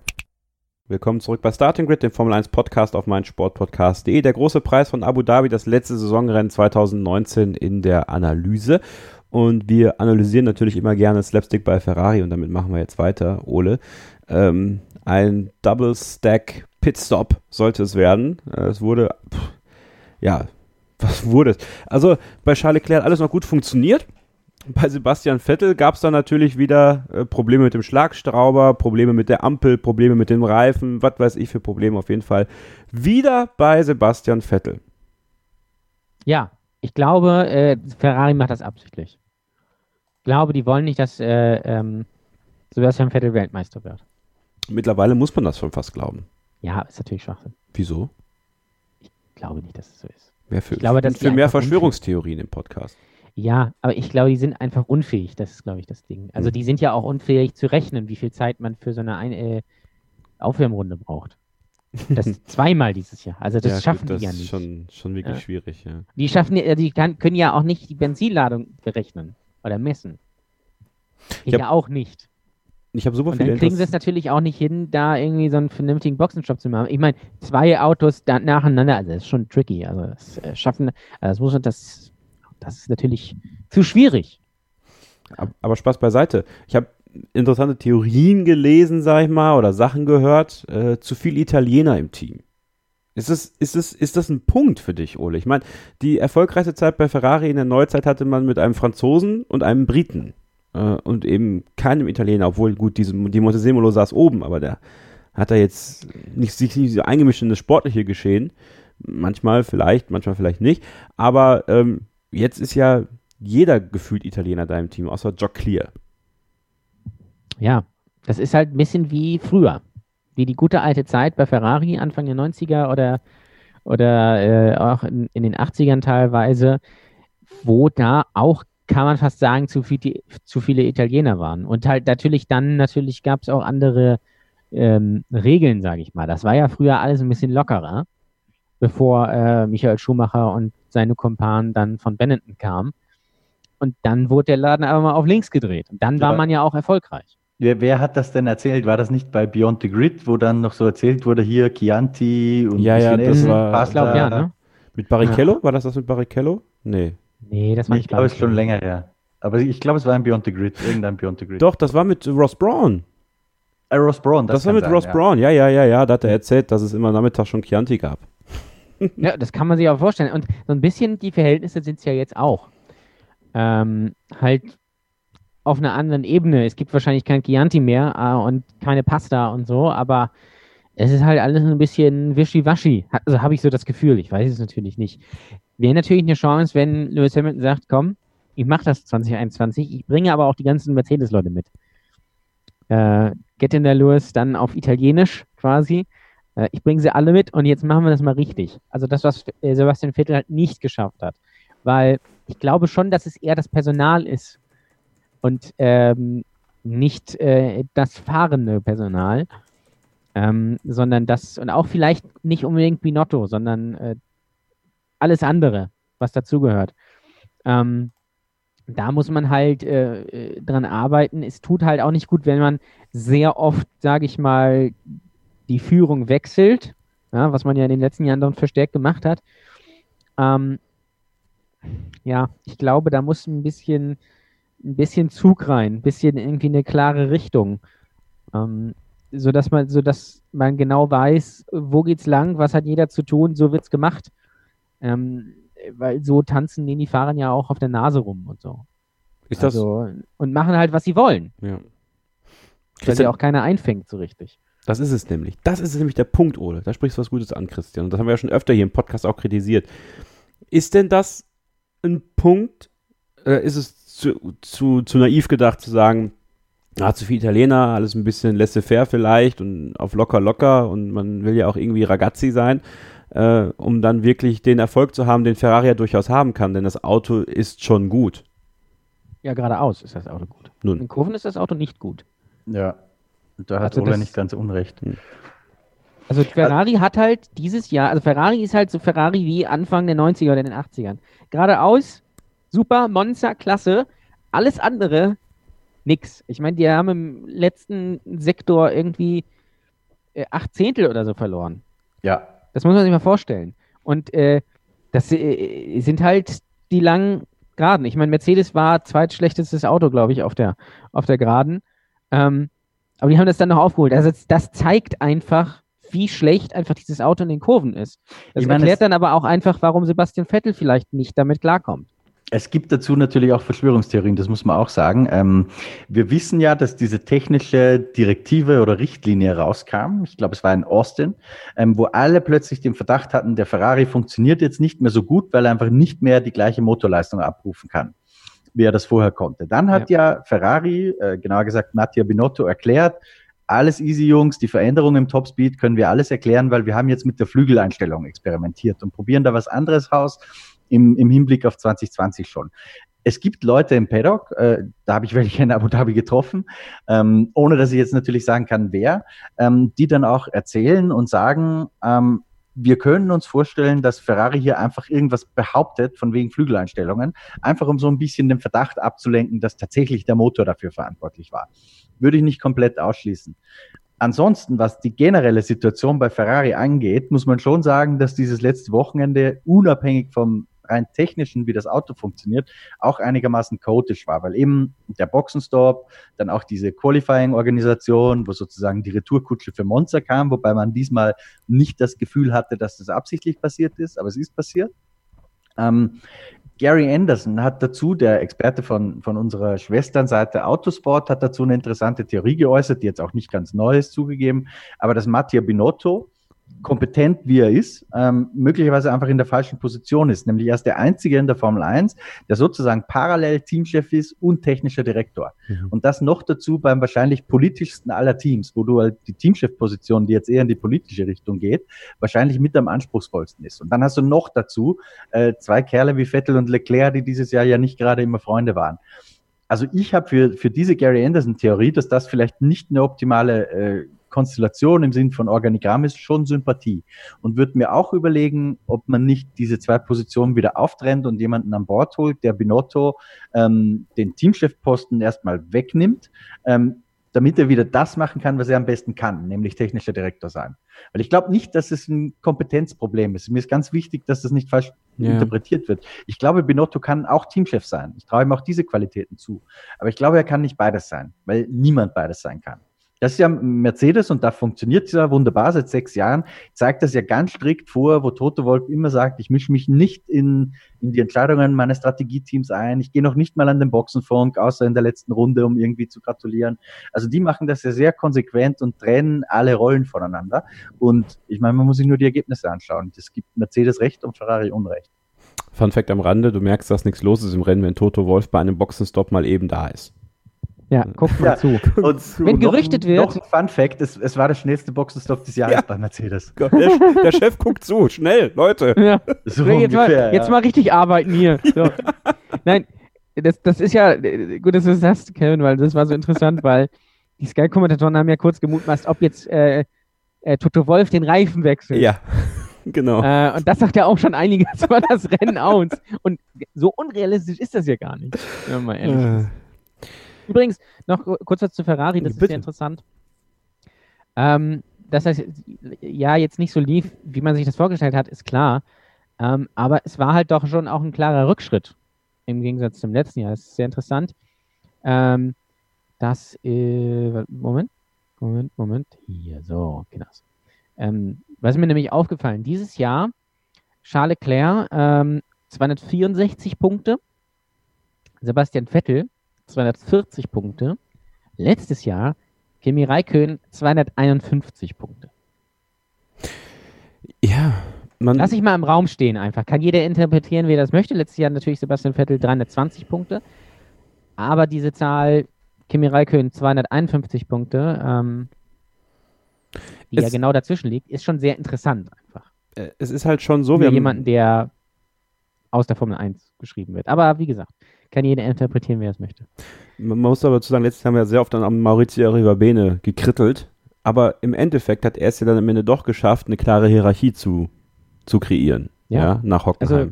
Willkommen zurück bei Starting Grid, dem Formel 1 Podcast auf meinsportpodcast.de. Der große Preis von Abu Dhabi, das letzte Saisonrennen 2019 in der Analyse. Und wir analysieren natürlich immer gerne Slapstick bei Ferrari und damit machen wir jetzt weiter, Ole. Ähm, ein Double Stack Pitstop sollte es werden. Äh, es wurde, pff, ja, <laughs> was wurde es? Also bei Charles Leclerc hat alles noch gut funktioniert. Bei Sebastian Vettel gab es dann natürlich wieder äh, Probleme mit dem Schlagstrauber, Probleme mit der Ampel, Probleme mit dem Reifen, was weiß ich für Probleme auf jeden Fall. Wieder bei Sebastian Vettel. Ja, ich glaube, äh, Ferrari macht das absichtlich. Ich glaube, die wollen nicht, dass äh, ähm, Sebastian Vettel Weltmeister wird. Mittlerweile muss man das schon fast glauben. Ja, ist natürlich Schwachsinn. Wieso? Ich glaube nicht, dass es so ist. Mehr für, ich glaube, für mehr Verschwörungstheorien im Podcast. Ja, aber ich glaube, die sind einfach unfähig. Das ist, glaube ich, das Ding. Also, mhm. die sind ja auch unfähig zu rechnen, wie viel Zeit man für so eine Ein äh, Aufwärmrunde braucht. Das <laughs> zweimal dieses Jahr. Also, das ja, schaffen gut, das die ja nicht. Das ist schon, schon wirklich ja. schwierig, ja. Die schaffen, die kann, können ja auch nicht die Benzinladung berechnen oder messen. Ich ja auch nicht. Ich habe super Und dann kriegen sie es natürlich auch nicht hin, da irgendwie so einen vernünftigen Boxenstopp zu machen. Ich meine, zwei Autos da nacheinander, also das ist schon tricky. Also das äh, schaffen, also das muss das das ist natürlich zu schwierig. Aber Spaß beiseite. Ich habe interessante Theorien gelesen, sag ich mal, oder Sachen gehört. Äh, zu viel Italiener im Team. Ist das, ist, das, ist das ein Punkt für dich, Ole? Ich meine, die erfolgreichste Zeit bei Ferrari in der Neuzeit hatte man mit einem Franzosen und einem Briten. Äh, und eben keinem Italiener, obwohl gut, diese, die Montesemolo saß oben, aber der hat da jetzt nicht sich nicht so eingemischt in das sportliche Geschehen. Manchmal vielleicht, manchmal vielleicht nicht. Aber ähm, jetzt ist ja jeder gefühlt Italiener da im Team, außer Jock Clear. Ja, das ist halt ein bisschen wie früher. Wie die gute alte Zeit bei Ferrari, Anfang der 90er oder, oder äh, auch in, in, den 80ern teilweise, wo da auch, kann man fast sagen, zu, viel, zu viele Italiener waren. Und halt natürlich dann, natürlich gab es auch andere ähm, Regeln, sage ich mal. Das war ja früher alles ein bisschen lockerer, bevor äh, Michael Schumacher und seine Kumpanen dann von Benetton kamen. Und dann wurde der Laden aber mal auf links gedreht. Und dann ja. war man ja auch erfolgreich. Wer, wer, hat das denn erzählt? War das nicht bei Beyond the Grid, wo dann noch so erzählt wurde, hier Chianti und ja, ja, das war, Pasta. Glaub, ja, ne? Mit Barrichello? Ja. War das das mit Barrichello? Nee. Nee, das war nicht Ich glaube, es ist schon länger her. Aber ich glaube, es war ein Beyond the Grid, irgendein Beyond the Grid. Doch, das war mit Ross Braun. Äh, Ross Braun, das, das war mit sein, Ross ja. Braun, ja, ja, ja, ja. Da hat er erzählt, dass es immer Nachmittag schon Chianti gab. Ja, das kann man sich auch vorstellen. Und so ein bisschen die Verhältnisse sind es ja jetzt auch. Ähm, halt auf einer anderen Ebene. Es gibt wahrscheinlich kein Chianti mehr äh, und keine Pasta und so, aber es ist halt alles ein bisschen wischiwaschi. Also habe ich so das Gefühl. Ich weiß es natürlich nicht. Wäre natürlich eine Chance, wenn Lewis Hamilton sagt, komm, ich mache das 2021, ich bringe aber auch die ganzen Mercedes-Leute mit. Äh, Get in der Lewis dann auf Italienisch quasi. Äh, ich bringe sie alle mit und jetzt machen wir das mal richtig. Also das, was äh, Sebastian Vettel halt nicht geschafft hat. Weil ich glaube schon, dass es eher das Personal ist, und ähm, nicht äh, das fahrende Personal, ähm, sondern das, und auch vielleicht nicht unbedingt Binotto, sondern äh, alles andere, was dazugehört. Ähm, da muss man halt äh, äh, dran arbeiten. Es tut halt auch nicht gut, wenn man sehr oft, sage ich mal, die Führung wechselt, ja, was man ja in den letzten Jahren dann verstärkt gemacht hat. Ähm, ja, ich glaube, da muss ein bisschen ein bisschen Zug rein, ein bisschen irgendwie eine klare Richtung. Ähm, so dass man, so dass man genau weiß, wo geht's lang, was hat jeder zu tun, so wird's gemacht. Ähm, weil so tanzen die Fahrer ja auch auf der Nase rum und so. Ist das also, und machen halt, was sie wollen. Ja. Weil sie auch keiner einfängt so richtig. Das ist es nämlich. Das ist nämlich der Punkt, Ole. Da sprichst du was Gutes an, Christian. Und das haben wir ja schon öfter hier im Podcast auch kritisiert. Ist denn das ein Punkt, äh, ist es zu, zu, zu naiv gedacht zu sagen, ah, zu viel Italiener, alles ein bisschen laissez-faire vielleicht und auf locker locker und man will ja auch irgendwie Ragazzi sein, äh, um dann wirklich den Erfolg zu haben, den Ferrari ja durchaus haben kann, denn das Auto ist schon gut. Ja, geradeaus ist das Auto gut. Nun. In Kurven ist das Auto nicht gut. Ja, da hat also Ola nicht ganz unrecht. Hm. Also Ferrari hat halt dieses Jahr, also Ferrari ist halt so Ferrari wie Anfang der 90er oder den 80ern. Geradeaus super, Monza, klasse. Alles andere, nix. Ich meine, die haben im letzten Sektor irgendwie äh, acht Zehntel oder so verloren. Ja. Das muss man sich mal vorstellen. Und äh, das äh, sind halt die langen Geraden. Ich meine, Mercedes war zweitschlechtestes Auto, glaube ich, auf der, auf der Geraden. Ähm, aber die haben das dann noch aufgeholt. Also das zeigt einfach, wie schlecht einfach dieses Auto in den Kurven ist. Das ich meine, erklärt dann aber auch einfach, warum Sebastian Vettel vielleicht nicht damit klarkommt. Es gibt dazu natürlich auch Verschwörungstheorien, das muss man auch sagen. Ähm, wir wissen ja, dass diese technische Direktive oder Richtlinie rauskam. Ich glaube, es war in Austin, ähm, wo alle plötzlich den Verdacht hatten, der Ferrari funktioniert jetzt nicht mehr so gut, weil er einfach nicht mehr die gleiche Motorleistung abrufen kann, wie er das vorher konnte. Dann hat ja, ja Ferrari, äh, genauer gesagt Mattia Binotto, erklärt, alles easy, Jungs, die Veränderung im Topspeed können wir alles erklären, weil wir haben jetzt mit der Flügeleinstellung experimentiert und probieren da was anderes raus im, im Hinblick auf 2020 schon. Es gibt Leute im Paddock, äh, da habe ich welche in Abu Dhabi getroffen, ähm, ohne dass ich jetzt natürlich sagen kann, wer, ähm, die dann auch erzählen und sagen, ähm, wir können uns vorstellen, dass Ferrari hier einfach irgendwas behauptet von wegen Flügeleinstellungen, einfach um so ein bisschen den Verdacht abzulenken, dass tatsächlich der Motor dafür verantwortlich war. Würde ich nicht komplett ausschließen. Ansonsten, was die generelle Situation bei Ferrari angeht, muss man schon sagen, dass dieses letzte Wochenende unabhängig vom rein technischen, wie das Auto funktioniert, auch einigermaßen chaotisch war, weil eben der Boxenstopp, dann auch diese Qualifying-Organisation, wo sozusagen die Retourkutsche für Monza kam, wobei man diesmal nicht das Gefühl hatte, dass das absichtlich passiert ist, aber es ist passiert. Ähm, Gary Anderson hat dazu, der Experte von, von unserer Schwesternseite Autosport, hat dazu eine interessante Theorie geäußert, die jetzt auch nicht ganz neu ist zugegeben, aber dass Mattia Binotto kompetent wie er ist, ähm, möglicherweise einfach in der falschen Position ist. Nämlich er ist der Einzige in der Formel 1, der sozusagen parallel Teamchef ist und technischer Direktor. Mhm. Und das noch dazu beim wahrscheinlich politischsten aller Teams, wo du halt die Teamchef-Position, die jetzt eher in die politische Richtung geht, wahrscheinlich mit am anspruchsvollsten ist. Und dann hast du noch dazu äh, zwei Kerle wie Vettel und Leclerc, die dieses Jahr ja nicht gerade immer Freunde waren. Also ich habe für, für diese Gary Anderson-Theorie, dass das vielleicht nicht eine optimale äh, Konstellation im Sinn von Organigramm ist schon Sympathie und würde mir auch überlegen, ob man nicht diese zwei Positionen wieder auftrennt und jemanden an Bord holt, der Binotto ähm, den Teamchefposten erstmal wegnimmt, ähm, damit er wieder das machen kann, was er am besten kann, nämlich technischer Direktor sein. Weil ich glaube nicht, dass es ein Kompetenzproblem ist. Mir ist ganz wichtig, dass das nicht falsch ja. interpretiert wird. Ich glaube, Binotto kann auch Teamchef sein. Ich traue ihm auch diese Qualitäten zu. Aber ich glaube, er kann nicht beides sein, weil niemand beides sein kann. Das ist ja Mercedes und da funktioniert es ja wunderbar seit sechs Jahren. Zeigt das ja ganz strikt vor, wo Toto Wolf immer sagt, ich mische mich nicht in, in die Entscheidungen meines Strategieteams ein. Ich gehe noch nicht mal an den Boxenfunk, außer in der letzten Runde, um irgendwie zu gratulieren. Also die machen das ja sehr konsequent und trennen alle Rollen voneinander. Und ich meine, man muss sich nur die Ergebnisse anschauen. Das gibt Mercedes recht und Ferrari Unrecht. Fun Fact am Rande, du merkst, dass nichts los ist im Rennen, wenn Toto Wolf bei einem Boxenstopp mal eben da ist. Ja, guck mal ja, zu. Und <laughs> zu. Wenn gerüchtet wird. Noch ein Fun Fact: es, es war der schnellste Boxenstopp des Jahres ja. bei Mercedes. Der, der, Chef guckt zu, schnell, Leute. Ja. So jetzt, ungefähr, mal, jetzt mal richtig arbeiten hier. <laughs> So. Nein, das, das ist ja, gut, dass du das sagst, Kevin, weil das war so interessant, <laughs> weil die Sky-Kommentatoren haben ja kurz gemutmaßt, ob jetzt äh, äh, Toto Wolf den Reifen wechselt. Ja. Genau. Äh, und das sagt ja auch schon einiges über das Rennen aus. Und so unrealistisch ist das ja gar nicht, wenn man mal ehrlich äh. ist. Übrigens, noch kurz was zu Ferrari, das Bitte. ist sehr interessant. Ähm, das heißt, ja, jetzt nicht so lief, wie man sich das vorgestellt hat, ist klar. Ähm, aber es war halt doch schon auch ein klarer Rückschritt im Gegensatz zum letzten Jahr. Das ist sehr interessant. Ähm, das, äh, Moment, Moment, Moment, hier, so, genau. Ähm, was ist mir nämlich aufgefallen? Dieses Jahr Charles Leclerc ähm, 264 Punkte, Sebastian Vettel 240 Punkte. Letztes Jahr Kimi Raikön 251 Punkte. Ja, man. Lass ich mal im Raum stehen einfach. Kann jeder interpretieren, wie er das möchte. Letztes Jahr natürlich Sebastian Vettel 320 Punkte. Aber diese Zahl, Kimi Raikön 251 Punkte, ähm, die es ja genau dazwischen liegt, ist schon sehr interessant einfach. Äh, es ist halt schon so, wie jemanden, der aus der Formel 1 geschrieben wird. Aber wie gesagt, kann jeder interpretieren, wie er es möchte. Man muss aber zu sagen, letztes Jahr haben wir ja sehr oft dann am Maurizio Rivabene gekrittelt, aber im Endeffekt hat er es ja dann am Ende doch geschafft, eine klare Hierarchie zu, zu kreieren, ja, ja nach Hockenheim. Also,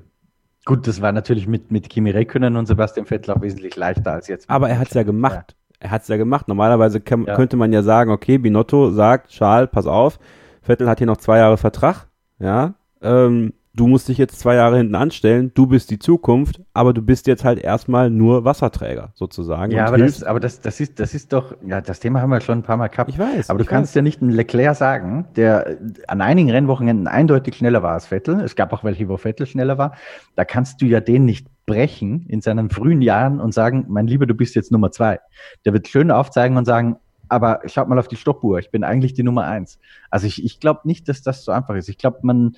Gut, das war natürlich mit, mit Kimi Räikkönen und Sebastian Vettel auch wesentlich leichter als jetzt. Aber er hat es ja gemacht. Ja. Er hat es ja gemacht. Normalerweise kann, ja. könnte man ja sagen, okay, Binotto sagt, Charles, pass auf, Vettel hat hier noch zwei Jahre Vertrag, ja, ähm, du musst dich jetzt zwei Jahre hinten anstellen, du bist die Zukunft, aber du bist jetzt halt erstmal nur Wasserträger sozusagen. Ja, aber, das, aber das, das, ist, das ist doch, ja, das Thema haben wir schon ein paar Mal gehabt. Ich weiß. Aber du kannst weiß. ja nicht einen Leclerc sagen, der an einigen Rennwochenenden eindeutig schneller war als Vettel. Es gab auch welche, wo Vettel schneller war. Da kannst du ja den nicht brechen in seinen frühen Jahren und sagen, mein Lieber, du bist jetzt Nummer zwei. Der wird schön aufzeigen und sagen, aber schaut mal auf die Stoppuhr, ich bin eigentlich die Nummer eins. Also ich, ich glaube nicht, dass das so einfach ist. Ich glaube, man,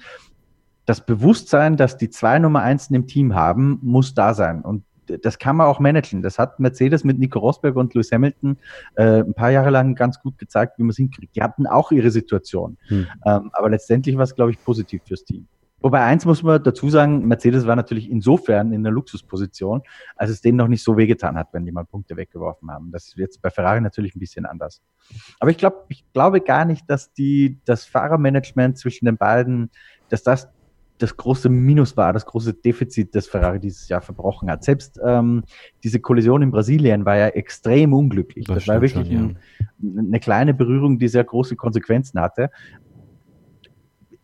das Bewusstsein, dass die zwei Nummer eins im Team haben, muss da sein. Und das kann man auch managen. Das hat Mercedes mit Nico Rosberg und Lewis Hamilton äh, ein paar Jahre lang ganz gut gezeigt, wie man es hinkriegt. Die hatten auch ihre Situation. Hm. Ähm, aber letztendlich war es, glaube ich, positiv fürs Team. Wobei eins muss man dazu sagen, Mercedes war natürlich insofern in der Luxusposition, als es denen noch nicht so wehgetan hat, wenn die mal Punkte weggeworfen haben. Das ist jetzt bei Ferrari natürlich ein bisschen anders. Aber ich glaube, ich glaube gar nicht, dass die, das Fahrermanagement zwischen den beiden, dass das das große Minus war, das große Defizit, das Ferrari dieses Jahr verbrochen hat. Selbst ähm, diese Kollision in Brasilien war ja extrem unglücklich. Das, das war wirklich schon, ja. ein, eine kleine Berührung, die sehr große Konsequenzen hatte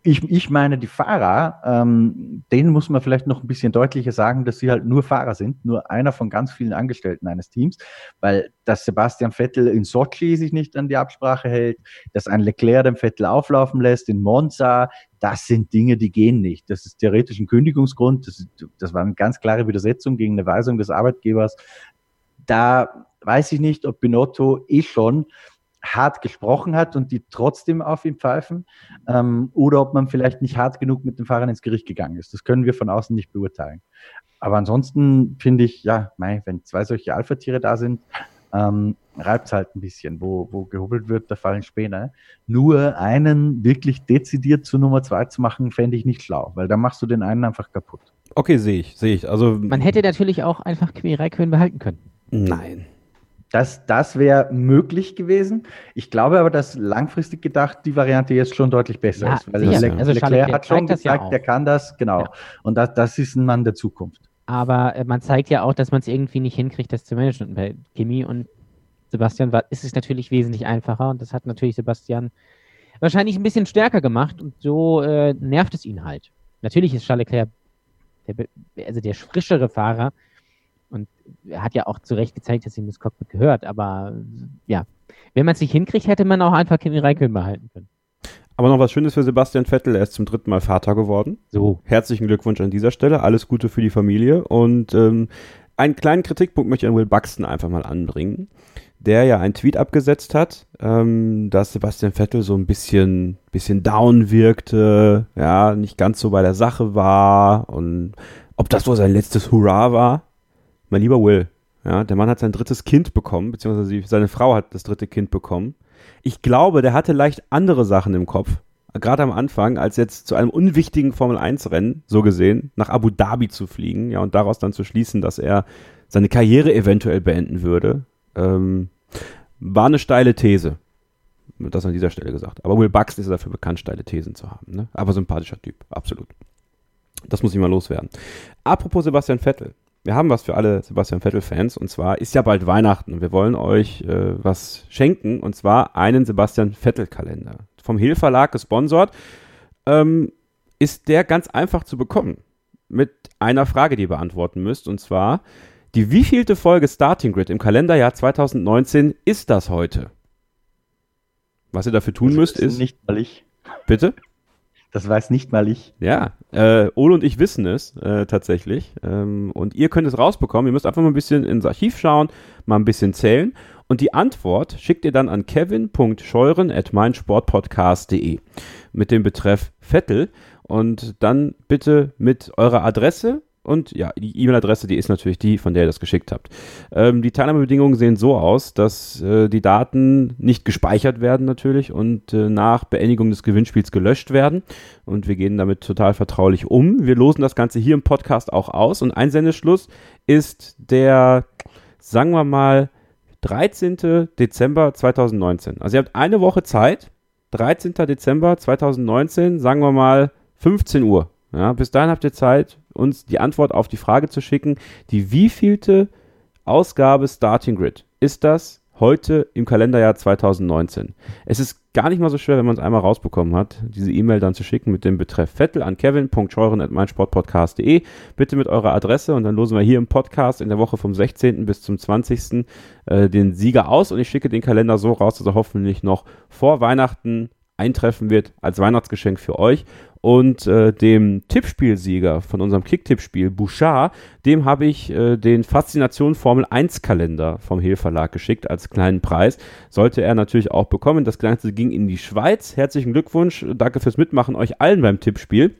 ich, ich meine, die Fahrer, ähm, denen muss man vielleicht noch ein bisschen deutlicher sagen, dass sie halt nur Fahrer sind, nur einer von ganz vielen Angestellten eines Teams, weil dass Sebastian Vettel in Sochi sich nicht an die Absprache hält, dass ein Leclerc den Vettel auflaufen lässt in Monza, das sind Dinge, die gehen nicht. Das ist theoretisch ein Kündigungsgrund, das, das war eine ganz klare Widersetzung gegen eine Weisung des Arbeitgebers. Da weiß ich nicht, ob Binotto eh schon hart gesprochen hat und die trotzdem auf ihn pfeifen, ähm, oder ob man vielleicht nicht hart genug mit den Fahrern ins Gericht gegangen ist. Das können wir von außen nicht beurteilen. Aber ansonsten finde ich, ja, mei, wenn zwei solche Alpha-Tiere da sind, ähm, reibt es halt ein bisschen. Wo, wo gehobelt wird, da fallen Späne. Nur einen wirklich dezidiert zu Nummer zwei zu machen, fände ich nicht schlau, weil da machst du den einen einfach kaputt. Okay, sehe ich, sehe ich. Also, Man hätte natürlich auch einfach Querei behalten können. nein. Das, das wäre möglich gewesen. Ich glaube aber, dass langfristig gedacht die Variante jetzt schon deutlich besser Ja, ist. Weil sicher. Le Also Leclerc hat schon das ja der kann das, genau. Ja. Und das, das ist ein Mann der Zukunft. Aber äh, man zeigt ja auch, dass man es irgendwie nicht hinkriegt, das zu managen. Und bei Kimi und Sebastian war, ist es natürlich wesentlich einfacher und das hat natürlich Sebastian wahrscheinlich ein bisschen stärker gemacht und so äh, nervt es ihn halt. Natürlich ist Charles Leclerc der, also der frischere Fahrer und er hat ja auch zu Recht gezeigt, dass ihm das Cockpit gehört, aber ja, wenn man es nicht hinkriegt, hätte man auch einfach Kimi Räikkönen behalten können. Aber noch was Schönes für Sebastian Vettel. Er ist zum dritten Mal Vater geworden. So. Herzlichen Glückwunsch an dieser Stelle. Alles Gute für die Familie. Und ähm, einen kleinen Kritikpunkt möchte ich an Will Buxton einfach mal anbringen, der ja einen Tweet abgesetzt hat, ähm, dass Sebastian Vettel so ein bisschen, bisschen down wirkte, ja, nicht ganz so bei der Sache war und ob das wohl sein letztes Hurra war. Mein lieber Will, ja, der Mann hat sein drittes Kind bekommen, beziehungsweise seine Frau hat das dritte Kind bekommen. Ich glaube, der hatte leicht andere Sachen im Kopf, gerade am Anfang, als jetzt zu einem unwichtigen Formel-1-Rennen, so gesehen, nach Abu Dhabi zu fliegen, ja, und daraus dann zu schließen, dass er seine Karriere eventuell beenden würde, ähm, war eine steile These. Das an dieser Stelle gesagt. Aber Will Buxton ist dafür bekannt, steile Thesen zu haben. Ne? Aber sympathischer Typ, absolut. Das muss ich mal loswerden. Apropos Sebastian Vettel. Wir haben was für alle Sebastian Vettel-Fans und zwar ist ja bald Weihnachten und wir wollen euch äh, was schenken und zwar einen Sebastian Vettel-Kalender. Vom Hill Verlag gesponsert. Ähm, ist der ganz einfach zu bekommen. Mit einer Frage, die ihr beantworten müsst und zwar: Die wievielte Folge Starting Grid im Kalenderjahr 2019 ist das heute? Was ihr dafür tun müsst, das ist. nicht mal ich. Bitte? Das weiß nicht mal ich. Ja, äh, Ole und ich wissen es äh, tatsächlich. Ähm, und ihr könnt es rausbekommen. Ihr müsst einfach mal ein bisschen ins Archiv schauen, mal ein bisschen zählen. Und die Antwort schickt ihr dann an kevin.scheuren.meinsportpodcast.de mit dem Betreff Vettel. Und dann bitte mit eurer Adresse und ja, die E-Mail-Adresse, die ist natürlich die, von der ihr das geschickt habt. Ähm, die Teilnahmebedingungen sehen so aus, dass äh, die Daten nicht gespeichert werden natürlich und äh, nach Beendigung des Gewinnspiels gelöscht werden. Und wir gehen damit total vertraulich um. Wir losen das Ganze hier im Podcast auch aus. Und ein Sendeschluss ist der, sagen wir mal, 13. Dezember 2019. Also ihr habt eine Woche Zeit. 13. Dezember 2019, sagen wir mal 15 Uhr. Ja, bis dahin habt ihr Zeit, uns die Antwort auf die Frage zu schicken, die wievielte Ausgabe Starting Grid ist das heute im Kalenderjahr 2019? Es ist gar nicht mal so schwer, wenn man es einmal rausbekommen hat, diese E-Mail dann zu schicken mit dem Betreff Vettel an kevin.scheuren.meinsportpodcast.de. Bitte mit eurer Adresse und dann losen wir hier im Podcast in der Woche vom 16. bis zum 20. Äh, den Sieger aus und ich schicke den Kalender so raus, dass er hoffentlich noch vor Weihnachten eintreffen wird als Weihnachtsgeschenk für euch. Und äh, dem Tippspielsieger von unserem Kick-Tippspiel, Bouchard, dem habe ich äh, den Faszination Formel 1 Kalender vom Hehl Verlag geschickt als kleinen Preis. Sollte er natürlich auch bekommen. Das Ganze ging in die Schweiz. Herzlichen Glückwunsch. Danke fürs Mitmachen euch allen beim Tippspiel.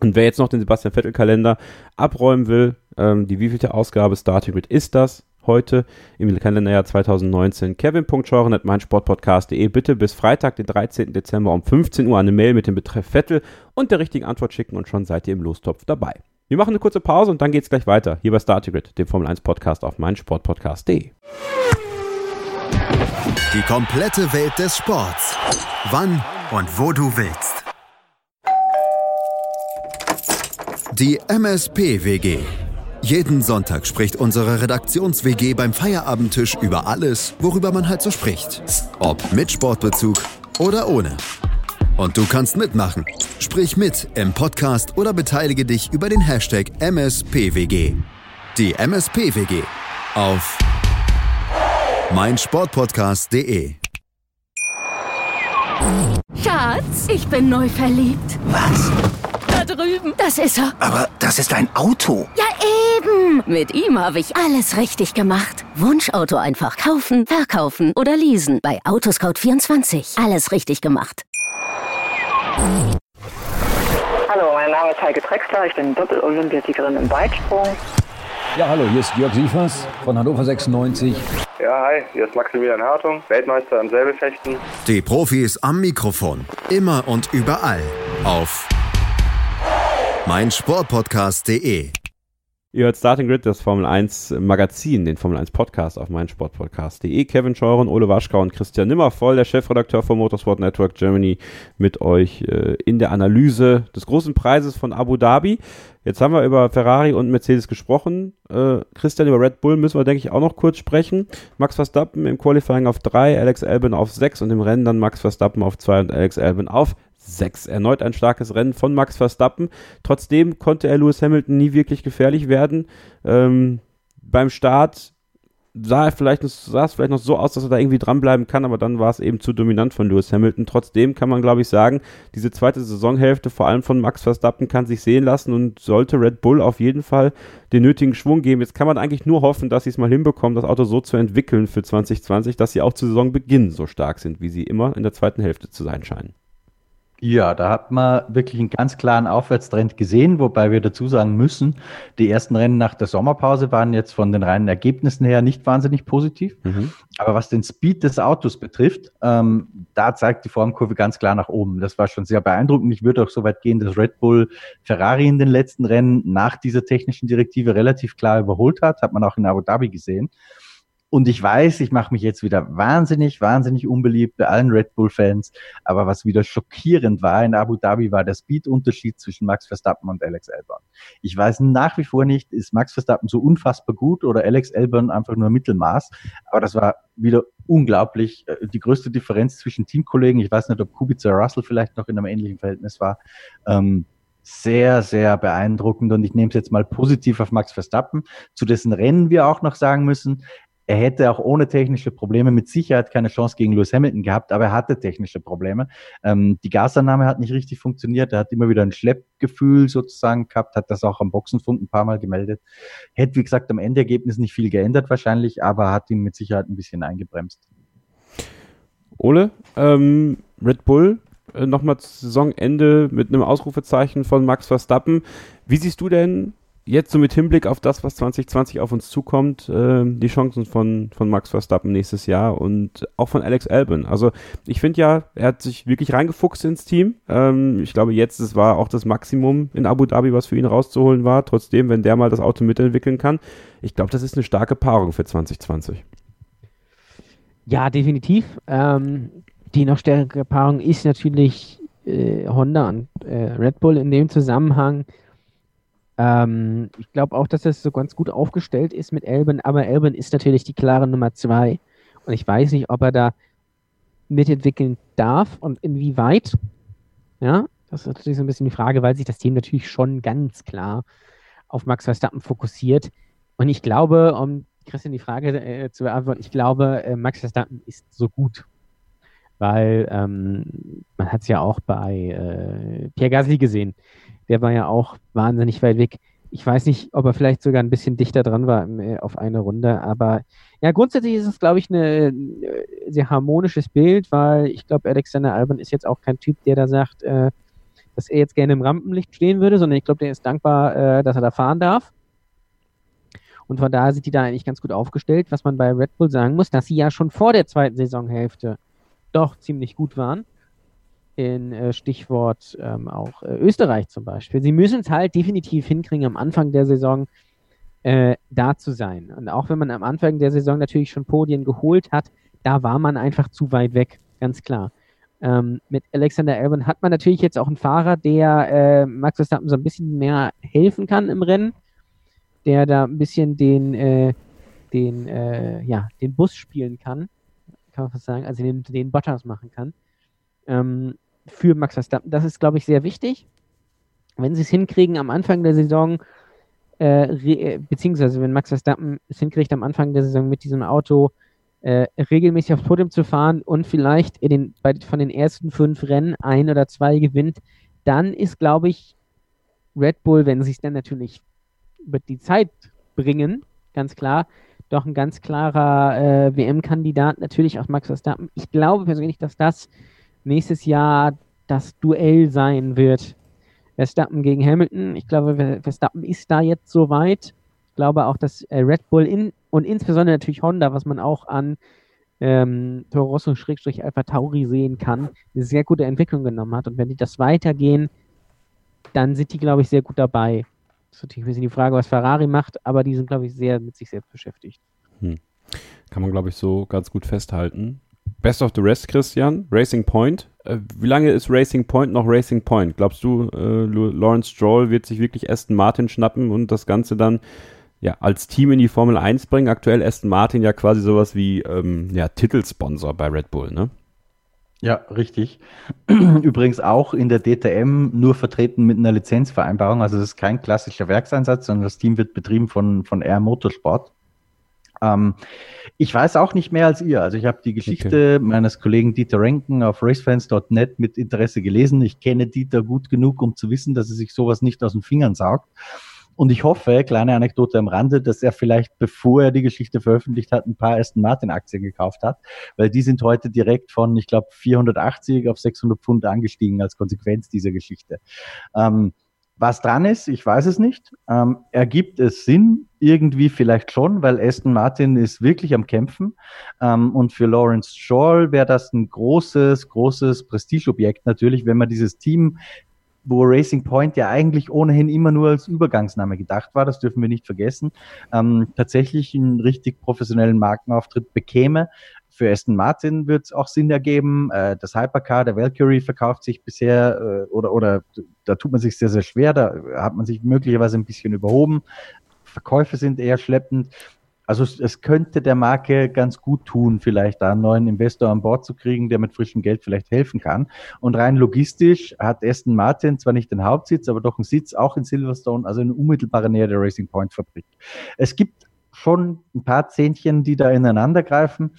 Und wer jetzt noch den Sebastian Vettel Kalender abräumen will, ähm, die wievielte Ausgabe Starting Grid ist das? Heute im Kalenderjahr 2019. Kevin.scheuren.meinsportpodcast.de bitte bis Freitag, den 13. Dezember um 15 Uhr eine Mail mit dem Betreff Vettel und der richtigen Antwort schicken und schon seid ihr im Lostopf dabei. Wir machen eine kurze Pause und dann geht's gleich weiter. Hier bei Starting Grid, dem Formel 1 Podcast auf meinsportpodcast.de. Die komplette Welt des Sports. Wann und wo du willst. Die MSP-WG. Jeden Sonntag spricht unsere Redaktions-WG beim Feierabendtisch über alles, worüber man halt so spricht. Ob mit Sportbezug oder ohne. Und du kannst mitmachen. Sprich mit im Podcast oder beteilige dich über den Hashtag MSPWG. Die MSP-WG auf meinsportpodcast.de. Schatz, ich bin neu verliebt. Was? Drüben. Das ist er. Aber das ist ein Auto. Ja, Eben, mit ihm habe ich alles richtig gemacht. Wunschauto einfach kaufen, verkaufen oder leasen. Bei Autoscout24. Alles richtig gemacht. Hallo, mein Name ist Heike Drexler. Ich bin Doppel-Olympiasiegerin im Weitsprung. Ja, hallo, hier ist Jörg Siefers von Hannover 96. Ja, hi, hier ist Maximilian Hartung, Weltmeister im Säbelfechten. Die Profis am Mikrofon. Immer und überall. Auf meinsportpodcast.de Ihr hört Starting Grid, das Formel 1 Magazin, den Formel 1 Podcast auf meinsportpodcast.de. Kevin Scheuren, Ole Waschkau und Christian Nimmervoll, der Chefredakteur von Motorsport Network Germany, mit euch äh, in der Analyse des großen Preises von Abu Dhabi. Jetzt haben wir über Ferrari und Mercedes gesprochen. Äh, Christian, über Red Bull müssen wir, denke ich, auch noch kurz sprechen. Max Verstappen im Qualifying auf 3, Alex Albon auf 6 und im Rennen dann Max Verstappen auf 2 und Alex Albon auf 6. Erneut ein starkes Rennen von Max Verstappen. Trotzdem konnte er Lewis Hamilton nie wirklich gefährlich werden. Ähm, beim Start sah, er vielleicht, sah es vielleicht noch so aus, dass er da irgendwie dranbleiben kann, aber dann war es eben zu dominant von Lewis Hamilton. Trotzdem kann man, glaube ich, sagen, diese zweite Saisonhälfte, vor allem von Max Verstappen, kann sich sehen lassen und sollte Red Bull auf jeden Fall den nötigen Schwung geben. Jetzt kann man eigentlich nur hoffen, dass sie es mal hinbekommen, das Auto so zu entwickeln für 2020, dass sie auch zu Saisonbeginn so stark sind, wie sie immer in der zweiten Hälfte zu sein scheinen. Ja, da hat man wirklich einen ganz klaren Aufwärtstrend gesehen, wobei wir dazu sagen müssen, die ersten Rennen nach der Sommerpause waren jetzt von den reinen Ergebnissen her nicht wahnsinnig positiv. Mhm. Aber was den Speed des Autos betrifft, ähm, da zeigt die Formkurve ganz klar nach oben. Das war schon sehr beeindruckend. Ich würde auch so weit gehen, dass Red Bull Ferrari in den letzten Rennen nach dieser technischen Direktive relativ klar überholt hat. Hat man auch in Abu Dhabi gesehen. Und ich weiß, ich mache mich jetzt wieder wahnsinnig, wahnsinnig unbeliebt bei allen Red Bull-Fans. Aber was wieder schockierend war in Abu Dhabi, war der Speed-Unterschied zwischen Max Verstappen und Alex Albon. Ich weiß nach wie vor nicht, ist Max Verstappen so unfassbar gut oder Alex Albon einfach nur Mittelmaß. Aber das war wieder unglaublich. Äh, die größte Differenz zwischen Teamkollegen, ich weiß nicht, ob Kubica Russell vielleicht noch in einem ähnlichen Verhältnis war, ähm, sehr, sehr beeindruckend und ich nehme es jetzt mal positiv auf Max Verstappen, zu dessen Rennen wir auch noch sagen müssen, er hätte auch ohne technische Probleme mit Sicherheit keine Chance gegen Lewis Hamilton gehabt, aber er hatte technische Probleme. Ähm, die Gasannahme hat nicht richtig funktioniert. Er hat immer wieder ein Schleppgefühl sozusagen gehabt, hat das auch am Boxenfunk ein paar Mal gemeldet. Hätte, wie gesagt, am Endergebnis nicht viel geändert wahrscheinlich, aber hat ihn mit Sicherheit ein bisschen eingebremst. Ole, ähm, Red Bull, äh, nochmal Saisonende mit einem Ausrufezeichen von Max Verstappen. Wie siehst du denn jetzt so mit Hinblick auf das, was 2020 auf uns zukommt, äh, die Chancen von, von Max Verstappen nächstes Jahr und auch von Alex Albon. Also ich finde ja, er hat sich wirklich reingefuchst ins Team. Ähm, ich glaube jetzt, es war auch das Maximum in Abu Dhabi, was für ihn rauszuholen war. Trotzdem, wenn der mal das Auto mitentwickeln kann, ich glaube, das ist eine starke Paarung für 2020. Ja, definitiv. Ähm, die noch stärkere Paarung ist natürlich äh, Honda und äh, Red Bull in dem Zusammenhang ähm, ich glaube auch, dass es so ganz gut aufgestellt ist mit Elben, aber Elben ist natürlich die klare Nummer zwei. Und ich weiß nicht, ob er da mitentwickeln darf und inwieweit. Ja, das ist natürlich so ein bisschen die Frage, weil sich das Team natürlich schon ganz klar auf Max Verstappen fokussiert. Und ich glaube, um Christian die Frage äh, zu beantworten, ich glaube, äh, Max Verstappen ist so gut. Weil ähm, man hat es ja auch bei äh, Pierre Gasly gesehen der war ja auch wahnsinnig weit weg. Ich weiß nicht, ob er vielleicht sogar ein bisschen dichter dran war äh, auf eine Runde, aber ja, grundsätzlich ist es, glaube ich, ein äh, sehr harmonisches Bild, weil ich glaube, Alexander Alban ist jetzt auch kein Typ, der da sagt, äh, dass er jetzt gerne im Rampenlicht stehen würde, sondern ich glaube, der ist dankbar, äh, dass er da fahren darf. Und von daher sind die da eigentlich ganz gut aufgestellt. Was man bei Red Bull sagen muss, dass sie ja schon vor der zweiten Saisonhälfte doch ziemlich gut waren in äh, Stichwort ähm, auch äh, Österreich zum Beispiel. Sie müssen es halt definitiv hinkriegen, am Anfang der Saison äh, da zu sein. Und auch wenn man am Anfang der Saison natürlich schon Podien geholt hat, da war man einfach zu weit weg, ganz klar. Ähm, mit Alexander Albon hat man natürlich jetzt auch einen Fahrer, der äh, Max Verstappen so ein bisschen mehr helfen kann im Rennen, der da ein bisschen den, äh, den, äh, ja, den Bus spielen kann, kann man fast sagen, also den, den Bottas machen kann. Ähm, für Max Verstappen. Das ist, glaube ich, sehr wichtig. Wenn sie es hinkriegen, am Anfang der Saison, äh, äh, beziehungsweise wenn Max Verstappen es hinkriegt, am Anfang der Saison mit diesem Auto äh, regelmäßig aufs Podium zu fahren und vielleicht in den, bei, von den ersten fünf Rennen ein oder zwei gewinnt, dann ist, glaube ich, Red Bull, wenn sie es dann natürlich wird die Zeit bringen, ganz klar. Doch ein ganz klarer äh, WM-Kandidat, natürlich auch Max Verstappen. Ich glaube persönlich, dass das nächstes Jahr das Duell sein wird. Verstappen gegen Hamilton. Ich glaube, Verstappen ist da jetzt soweit. Ich glaube auch, dass äh, Red Bull in, und insbesondere natürlich Honda, was man auch an ähm, Toro Rosso Schrägstrich Alpha Tauri sehen kann, eine sehr gute Entwicklung genommen hat. Und wenn die das weitergehen, dann sind die, glaube ich, sehr gut dabei. Ist natürlich ein bisschen die Frage, was Ferrari macht, aber die sind, glaube ich, sehr mit sich selbst beschäftigt. Hm. Kann man, glaube ich, so ganz gut festhalten. Best of the Rest, Christian, Racing Point. Äh, wie lange ist Racing Point noch Racing Point? Glaubst du, äh, Lawrence Stroll wird sich wirklich Aston Martin schnappen und das Ganze dann ja, als Team in die Formel 1 bringen? Aktuell Aston Martin ja quasi sowas wie ähm, ja, Titelsponsor bei Red Bull, ne? Ja, richtig. <clears throat> Übrigens auch in der DTM nur vertreten mit einer Lizenzvereinbarung. Also das ist kein klassischer Werkseinsatz, sondern das Team wird betrieben von, von Air Motorsport. Ähm, ich weiß auch nicht mehr als ihr. Also ich habe die Geschichte okay. meines Kollegen Dieter Renken auf racefans.net mit Interesse gelesen. Ich kenne Dieter gut genug, um zu wissen, dass er sich sowas nicht aus den Fingern saugt. Und ich hoffe, kleine Anekdote am Rande, dass er vielleicht, bevor er die Geschichte veröffentlicht hat, ein paar Aston Martin Aktien gekauft hat, weil die sind heute direkt von, ich glaube, 480 auf 600 Pfund angestiegen als Konsequenz dieser Geschichte. Ähm, was dran ist, ich weiß es nicht. Ähm, ergibt es Sinn? Irgendwie vielleicht schon, weil Aston Martin ist wirklich am Kämpfen. Ähm, und für Lawrence Shaw wäre das ein großes, großes Prestigeobjekt natürlich, wenn man dieses Team wo Racing Point ja eigentlich ohnehin immer nur als Übergangsname gedacht war, das dürfen wir nicht vergessen, ähm, tatsächlich einen richtig professionellen Markenauftritt bekäme. Für Aston Martin wird es auch Sinn ergeben. Äh, das Hypercar, der Valkyrie verkauft sich bisher äh, oder, oder da tut man sich sehr, sehr schwer. Da hat man sich möglicherweise ein bisschen überhoben. Verkäufe sind eher schleppend. Also es, es, könnte der Marke ganz gut tun, vielleicht da einen neuen Investor an Bord zu kriegen, der mit frischem Geld vielleicht helfen kann. Und rein logistisch hat Aston Martin zwar nicht den Hauptsitz, aber doch einen Sitz auch in Silverstone, also in unmittelbarer Nähe der Racing Point Fabrik. Es gibt schon ein paar Zähnchen, die da ineinander greifen.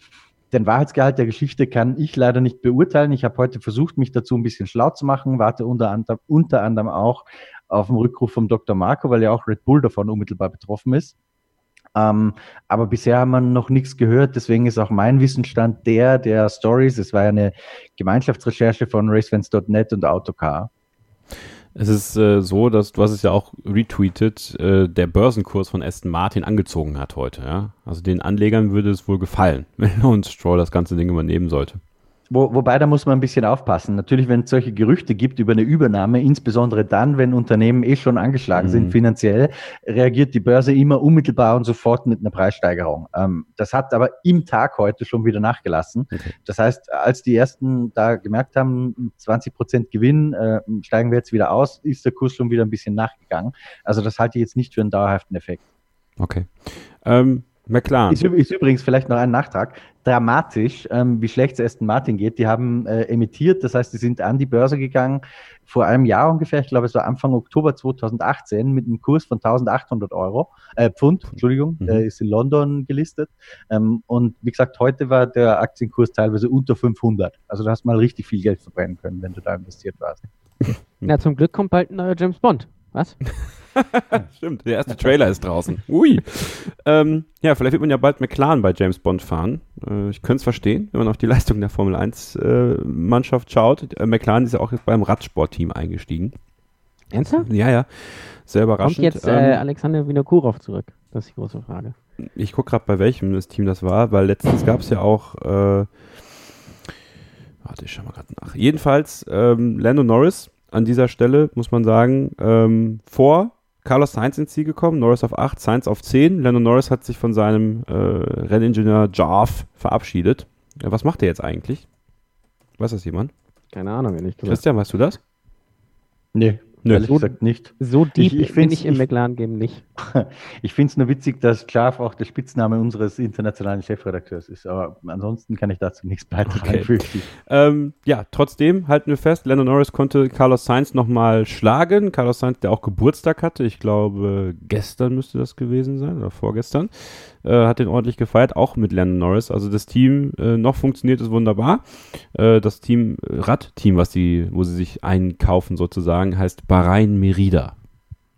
Den Wahrheitsgehalt der Geschichte kann ich leider nicht beurteilen. Ich habe heute versucht, mich dazu ein bisschen schlau zu machen, warte unter anderem, unter anderem auch auf den Rückruf vom Dr. Marco, weil ja auch Red Bull davon unmittelbar betroffen ist. Ähm, aber bisher haben wir noch nichts gehört, deswegen ist auch mein Wissensstand der der Stories. Es war ja eine Gemeinschaftsrecherche von racefans.net und Autocar. Es ist äh, so, dass du hast es ja auch retweetet, äh, der Börsenkurs von Aston Martin angezogen hat heute. Ja? Also den Anlegern würde es wohl gefallen, <laughs> wenn uns Stroll das ganze Ding übernehmen sollte. Wo, wobei, da muss man ein bisschen aufpassen. Natürlich, wenn es solche Gerüchte gibt über eine Übernahme, insbesondere dann, wenn Unternehmen eh schon angeschlagen mhm. sind finanziell, reagiert die Börse immer unmittelbar und sofort mit einer Preissteigerung. Ähm, das hat aber im Tag heute schon wieder nachgelassen. Okay. Das heißt, als die ersten da gemerkt haben, 20 Prozent Gewinn, äh, steigen wir jetzt wieder aus, ist der Kurs schon wieder ein bisschen nachgegangen. Also das halte ich jetzt nicht für einen dauerhaften Effekt. Okay. Ähm, McLaren. Ist, ist, übrigens vielleicht noch ein Nachtrag. Dramatisch, ähm, wie schlecht es Aston Martin geht. Die haben äh, emittiert, das heißt, die sind an die Börse gegangen vor einem Jahr ungefähr. Ich glaube, es war Anfang Oktober 2018 mit einem Kurs von 1800 Euro, äh, Pfund, Entschuldigung, mhm. äh, ist in London gelistet. Ähm, und wie gesagt, heute war der Aktienkurs teilweise unter 500. Also du hast mal richtig viel Geld verbrennen können, wenn du da investiert warst. Na, zum Glück kommt bald ein neuer James Bond. Was? <laughs> Stimmt, der erste Trailer ist draußen. Ui. Ähm, ja, vielleicht wird man ja bald McLaren bei James Bond fahren. Äh, ich könnte es verstehen, wenn man auf die Leistung der Formel 1 äh, Mannschaft schaut. Äh, McLaren ist ja auch jetzt beim Radsportteam eingestiegen. Ernsthaft? Ja, ja. Sehr überraschend. Kommt jetzt äh, ähm, Alexander Vinokurov zurück? Das ist die große Frage. Ich gucke gerade, bei welchem das Team das war, weil letztens gab es ja auch äh, Warte, ich schau mal gerade nach. Jedenfalls, ähm, Lando Norris an dieser Stelle, muss man sagen, ähm, vor Carlos Sainz ins Ziel gekommen, Norris auf 8, Sainz auf 10. Lando Norris hat sich von seinem äh, Renningenieur Jarf verabschiedet. Ja, was macht er jetzt eigentlich? Weiß das jemand? Keine Ahnung, ehrlich gesagt. Christian, weißt du das? Nee. Nö, ehrlich so, gesagt nicht. So deep ich, ich bin ich im McLaren-Game nicht. <laughs> ich finde es nur witzig, dass Jarf auch der Spitzname unseres internationalen Chefredakteurs ist. Aber ansonsten kann ich dazu nichts beitragen. Okay. <laughs> Ähm, ja, trotzdem halten wir fest, Lando Norris konnte Carlos Sainz nochmal schlagen. Carlos Sainz, der auch Geburtstag hatte. Ich glaube, gestern müsste das gewesen sein oder vorgestern. Äh, hat den ordentlich gefeiert, auch mit Lando Norris. Also das Team äh, noch funktioniert es wunderbar. Äh, das Team, äh, Radteam, was die, wo sie sich einkaufen sozusagen, heißt Bahrain Merida.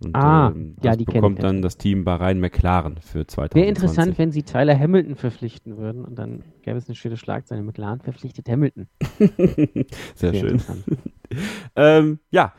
Und, ah, ähm, ja, die bekommt dann das Team Bahrain McLaren für 2020. Wäre interessant, wenn sie Tyler Hamilton verpflichten würden und dann gäbe es eine schöne Schlagzeile. McLaren verpflichtet Hamilton. <laughs> Sehr Sehr schön. <laughs> ähm, ja,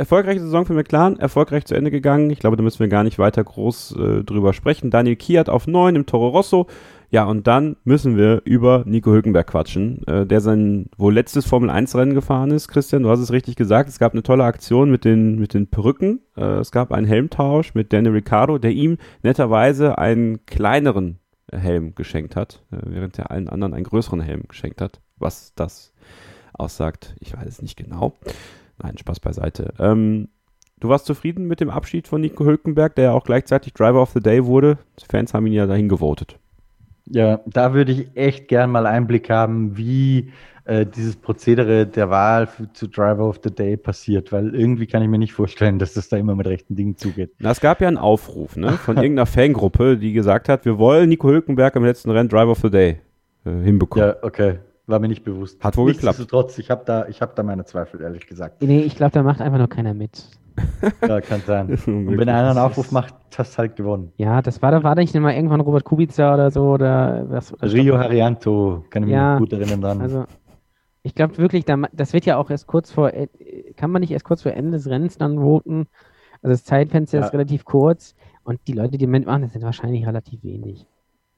erfolgreiche Saison für McLaren, erfolgreich zu Ende gegangen. Ich glaube, da müssen wir gar nicht weiter groß äh, drüber sprechen. Daniel Kiat auf 9 im Toro Rosso. Ja, und dann müssen wir über Nico Hülkenberg quatschen, äh, der sein wohl letztes Formel-1-Rennen gefahren ist. Christian, du hast es richtig gesagt. Es gab eine tolle Aktion mit den, mit den Perücken. Äh, es gab einen Helmtausch mit Danny Ricciardo, der ihm netterweise einen kleineren Helm geschenkt hat, äh, während er allen anderen einen größeren Helm geschenkt hat. Was das aussagt, ich weiß es nicht genau. Nein, Spaß beiseite. Ähm, du warst zufrieden mit dem Abschied von Nico Hülkenberg, der ja auch gleichzeitig Driver of the Day wurde. Die Fans haben ihn ja dahin gewotet. Ja, da würde ich echt gern mal Einblick haben, wie äh, dieses Prozedere der Wahl für, zu Driver of the Day passiert, weil irgendwie kann ich mir nicht vorstellen, dass das da immer mit rechten Dingen zugeht. Na, es gab ja einen Aufruf ne, von irgendeiner <laughs> Fangruppe, die gesagt hat, wir wollen Nico Hülkenberg im letzten Rennen Driver of the Day äh, hinbekommen. Ja, okay. War mir nicht bewusst. Hat wohl geklappt. Nichtsdestotrotz, ich habe da, ich hab da meine Zweifel, ehrlich gesagt. Nee, ich glaube, da macht einfach nur keiner mit. <laughs> Ja, kann sein. Und wenn einer einen Aufruf macht, hast du halt gewonnen. Ja, das war da war da nicht mal irgendwann Robert Kubica oder so oder was. oder Rio Harianto, kann ich mich Ja, noch gut erinnern dran. Also, ich glaube wirklich, da, das wird ja auch erst kurz vor, äh, kann man nicht erst kurz vor Ende des Rennens dann voten? Also das Zeitfenster Ja. ist relativ kurz und die Leute, die mitmachen, das sind wahrscheinlich relativ wenig.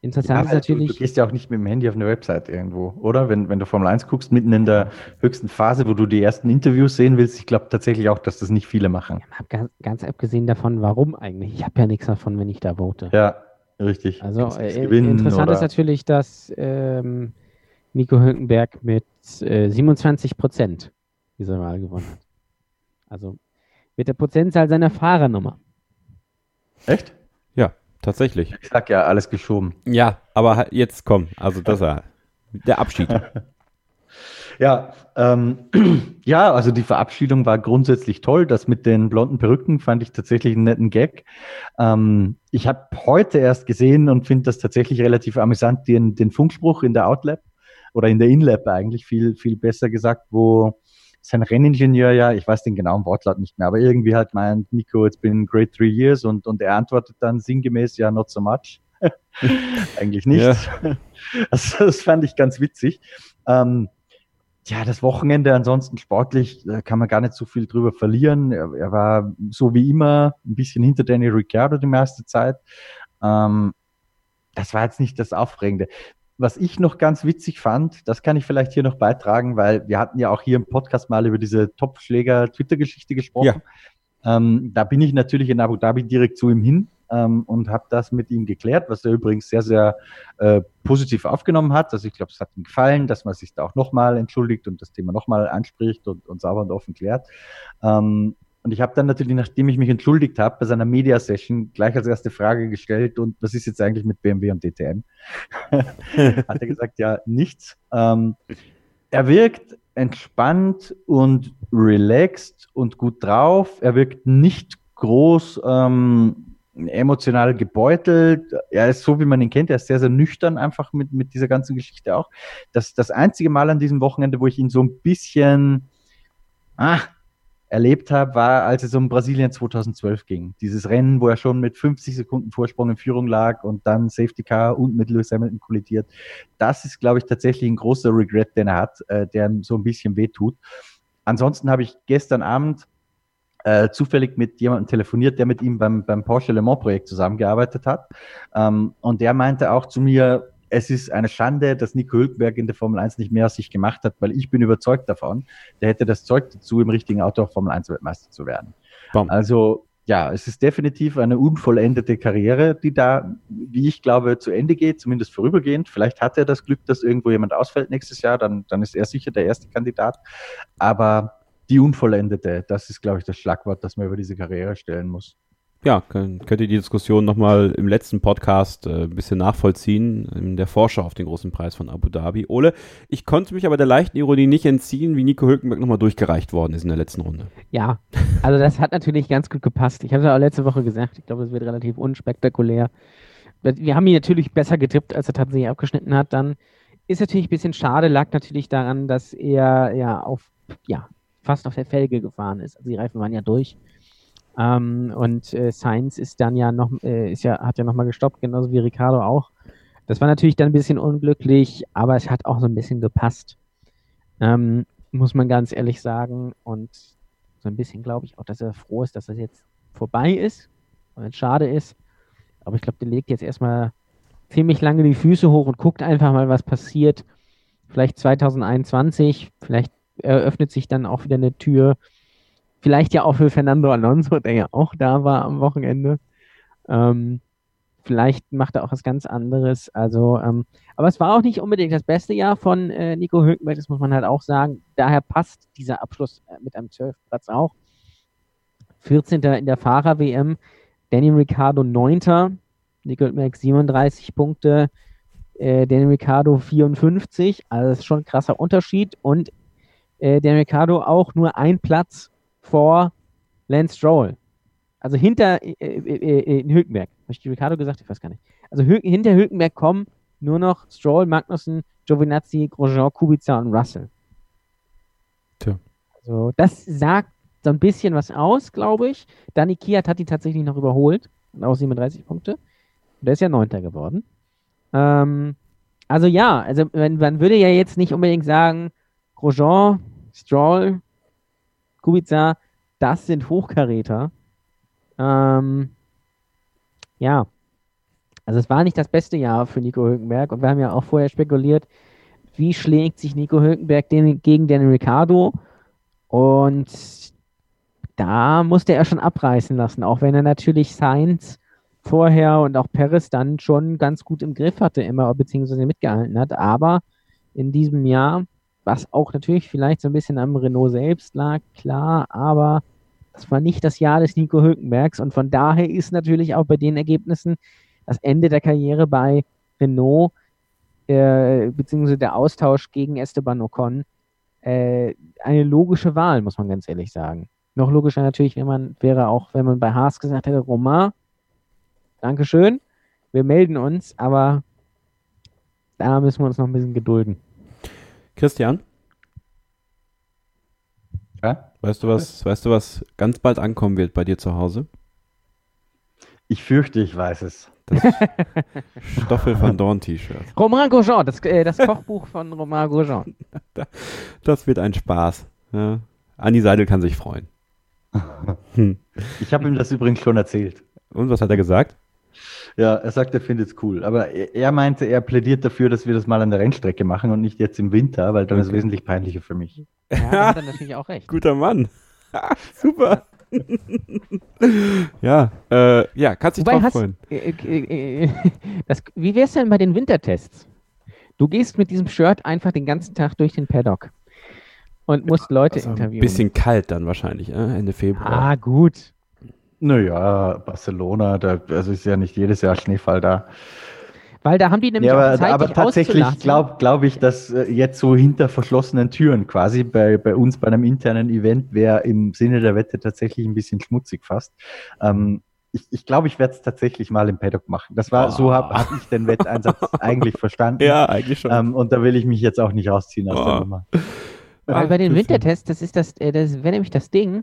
Interessant Ja, ist halt, du, du natürlich, gehst ja auch nicht mit dem Handy auf eine Website irgendwo, oder? Wenn, wenn du Formel 1 guckst, mitten in der höchsten Phase, wo du die ersten Interviews sehen willst, ich glaube tatsächlich auch, dass das nicht viele machen. hab ganz, ganz abgesehen davon, warum eigentlich? Ich habe ja nichts davon, wenn ich da vote. Ja, richtig. Also äh, gewinnen interessant oder- ist natürlich, dass ähm, Nico Hülkenberg mit äh, 27 Prozent diese Wahl gewonnen hat. Also mit der Prozentzahl seiner Fahrernummer. Echt? Tatsächlich. Ich sag ja, alles geschoben. Ja, aber jetzt komm, also das war der Abschied. <laughs> Ja, ähm, <clears throat> ja, also die Verabschiedung war grundsätzlich toll. Das mit den blonden Perücken fand ich tatsächlich einen netten Gag. Ähm, ich habe heute erst gesehen und finde das tatsächlich relativ amüsant, den, den Funkspruch in der Outlap oder in der Inlap eigentlich viel, viel besser gesagt, wo sein Renningenieur ja, ich weiß den genauen Wortlaut nicht mehr, aber irgendwie halt meint, Nico, it's been great three years und, und er antwortet dann sinngemäß, ja, not so much. <laughs> eigentlich nicht. <laughs> Also, das fand ich ganz witzig. Ähm, ja, das Wochenende ansonsten sportlich da kann man gar nicht so viel drüber verlieren. Er, er war so wie immer ein bisschen hinter Danny Ricciardo die meiste Zeit. Ähm, das war jetzt nicht das Aufregende. Was ich noch ganz witzig fand, das kann ich vielleicht hier noch beitragen, weil wir hatten ja auch hier im Podcast mal über diese Topfschläger-Twitter-Geschichte gesprochen. Ähm, da bin ich natürlich in Abu Dhabi direkt zu ihm hin ähm, und habe das mit ihm geklärt, was er übrigens sehr, sehr äh, positiv aufgenommen hat. Also ich glaube, es hat ihm gefallen, dass man sich da auch nochmal entschuldigt und das Thema nochmal anspricht und, und sauber und offen klärt. Ähm, und ich habe dann natürlich, nachdem ich mich entschuldigt habe, bei seiner Media-Session gleich als erste Frage gestellt, und was ist jetzt eigentlich mit BMW und DTM? <laughs> Hat er gesagt, ja, nichts. Ähm, er wirkt entspannt und relaxed und gut drauf. Er wirkt nicht groß ähm, emotional gebeutelt. Er ist so, wie man ihn kennt. Er ist sehr, sehr nüchtern einfach mit, mit dieser ganzen Geschichte auch. Das, das einzige Mal an diesem Wochenende, wo ich ihn so ein bisschen ah, erlebt habe, war, als es um Brasilien 2012 ging. Dieses Rennen, wo er schon mit 50 Sekunden Vorsprung in Führung lag und dann Safety Car und mit Lewis Hamilton kollidiert. Das ist, glaube ich, tatsächlich ein großer Regret, den er hat, äh, der ihm so ein bisschen wehtut. Ansonsten habe ich gestern Abend äh, zufällig mit jemandem telefoniert, der mit ihm beim, beim Porsche Le Mans Projekt zusammengearbeitet hat. Ähm, und der meinte auch zu mir, es ist eine Schande, dass Nico Hülkenberg in der Formel 1 nicht mehr aus sich gemacht hat, weil ich bin überzeugt davon, der hätte das Zeug dazu, im richtigen Auto auch Formel 1 Weltmeister zu werden. Bam. Also ja, es ist definitiv eine unvollendete Karriere, die da, wie ich glaube, zu Ende geht, zumindest vorübergehend. Vielleicht hat er das Glück, dass irgendwo jemand ausfällt nächstes Jahr, dann, dann ist er sicher der erste Kandidat. Aber die unvollendete, das ist, glaube ich, das Schlagwort, das man über diese Karriere stellen muss. Ja, könnt, ihr die Diskussion nochmal im letzten Podcast äh, ein bisschen nachvollziehen, in der Vorschau auf den großen Preis von Abu Dhabi. Ole, ich konnte mich aber der leichten Ironie nicht entziehen, wie Nico Hülkenberg nochmal durchgereicht worden ist in der letzten Runde. Ja, also das hat natürlich ganz gut gepasst. Ich habe es ja auch letzte Woche gesagt, ich glaube, es wird relativ unspektakulär. Wir haben ihn natürlich besser getippt, als er tatsächlich abgeschnitten hat. Dann ist natürlich ein bisschen schade, lag natürlich daran, dass er ja auf, ja, fast auf der Felge gefahren ist. Also die Reifen waren ja durch. Ähm, und äh, Sainz ist dann ja noch, äh, ist ja, hat ja nochmal gestoppt, genauso wie Ricardo auch. Das war natürlich dann ein bisschen unglücklich, aber es hat auch so ein bisschen gepasst. Ähm, muss man ganz ehrlich sagen. Und so ein bisschen glaube ich auch, dass er froh ist, dass das jetzt vorbei ist. Und es schade ist. Aber ich glaube, der legt jetzt erstmal ziemlich lange die Füße hoch und guckt einfach mal, was passiert. Vielleicht 2021, vielleicht eröffnet sich dann auch wieder eine Tür. Vielleicht ja auch für Fernando Alonso, der ja auch da war am Wochenende. Ähm, vielleicht macht er auch was ganz anderes. Also, ähm, aber es war auch nicht unbedingt das beste Jahr von äh, Nico Hülkenberg, das muss man halt auch sagen. Daher passt dieser Abschluss äh, mit einem 12. Platz auch. 14. in der Fahrer-WM, Daniel Ricciardo 9. Nico Hülkenberg 37 Punkte, äh, Daniel Ricciardo 54, also das ist schon ein krasser Unterschied und äh, Daniel Ricciardo auch nur ein Platz vor Lance Stroll. Also hinter äh, äh, äh, in Hülkenberg. Habe ich Ricciardo gesagt? Ich weiß gar nicht. Also Hül hinter Hülkenberg kommen nur noch Stroll, Magnussen, Giovinazzi, Grosjean, Kubica und Russell. Tja. Also das sagt so ein bisschen was aus, glaube ich. Dani Kiat hat die tatsächlich noch überholt. Und auch 37 Punkte. Und der ist ja Neunter geworden. Ähm, also ja, also man, man, würde ja jetzt nicht unbedingt sagen, Grosjean, Stroll, Kubica, das sind Hochkaräter. Ähm, ja, also es war nicht das beste Jahr für Nico Hülkenberg und wir haben ja auch vorher spekuliert, wie schlägt sich Nico Hülkenberg den, gegen Daniel Ricciardo und da musste er schon abreißen lassen, auch wenn er natürlich Sainz vorher und auch Perez dann schon ganz gut im Griff hatte, immer beziehungsweise mitgehalten hat. Aber in diesem Jahr, was auch natürlich vielleicht so ein bisschen am Renault selbst lag, klar, aber das war nicht das Jahr des Nico Hülkenbergs und von daher ist natürlich auch bei den Ergebnissen das Ende der Karriere bei Renault äh, beziehungsweise der Austausch gegen Esteban Ocon äh, eine logische Wahl, muss man ganz ehrlich sagen. Noch logischer natürlich, wenn man wäre auch, wenn man bei Haas gesagt hätte, Romain, Dankeschön, wir melden uns, aber da müssen wir uns noch ein bisschen gedulden. Christian? Ja? Weißt du was, weißt du, was ganz bald ankommen wird bei dir zu Hause? Ich fürchte, ich weiß es. Das Stoffel van Dorn T-Shirt. <laughs> Romain Grosjean, das, äh, das Kochbuch von Romain Grosjean. <laughs> Das wird ein Spaß. Ja. Andi Seidel kann sich freuen. <laughs> Ich habe ihm das übrigens schon erzählt. Und was hat er gesagt? Ja, er sagt, er findet es cool. Aber er, er, meinte, er plädiert dafür, dass wir das mal an der Rennstrecke machen und nicht jetzt im Winter, weil dann okay. ist es wesentlich peinlicher für mich. Ja, da hat er natürlich auch recht. Guter Mann. <laughs> Super. <laughs> ja, äh, ja, kannst dich drauf freuen. Äh, äh, äh, das, wie wär's denn bei den Wintertests? Du gehst mit diesem Shirt einfach den ganzen Tag durch den Paddock und musst Leute also interviewen. Ein bisschen kalt dann wahrscheinlich, äh, Ende Februar. Ah, gut. Naja, Barcelona, da also ist ja nicht jedes Jahr Schneefall da. Weil da haben die nämlich ja, aber, auch Zeit, aber tatsächlich glaube glaub ich, dass äh, jetzt so hinter verschlossenen Türen quasi bei, bei uns bei einem internen Event wäre im Sinne der Wette tatsächlich ein bisschen schmutzig fast. Ähm, ich, ich glaube, ich werde es tatsächlich mal im Paddock machen. Das war, oh. so habe hab ich den Wetteinsatz <laughs> eigentlich verstanden. Ja, eigentlich schon. Ähm, und da will ich mich jetzt auch nicht rausziehen aus oh. der Nummer. Weil bei den Wintertests, das ist das, äh, das wäre nämlich das Ding,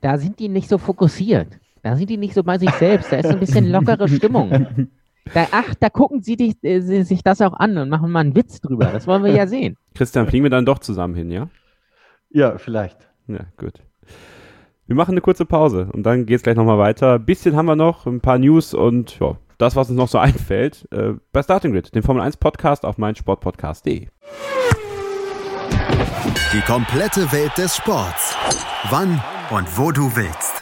da sind die nicht so fokussiert. Da sind die nicht so bei sich selbst. Da ist so ein bisschen lockere Stimmung. <laughs> Da, ach, da gucken sie dich, äh, sich das auch an und machen mal einen Witz drüber. Das wollen wir ja sehen. Christian, fliegen wir dann doch zusammen hin, ja? Ja, vielleicht. Ja, gut. Wir machen eine kurze Pause und dann geht es gleich nochmal weiter. Ein bisschen haben wir noch, ein paar News und ja, das, was uns noch so <laughs> einfällt, äh, bei Starting Grid, dem Formel 1 Podcast auf meinsportpodcast.de. Die komplette Welt des Sports. Wann und wo du willst.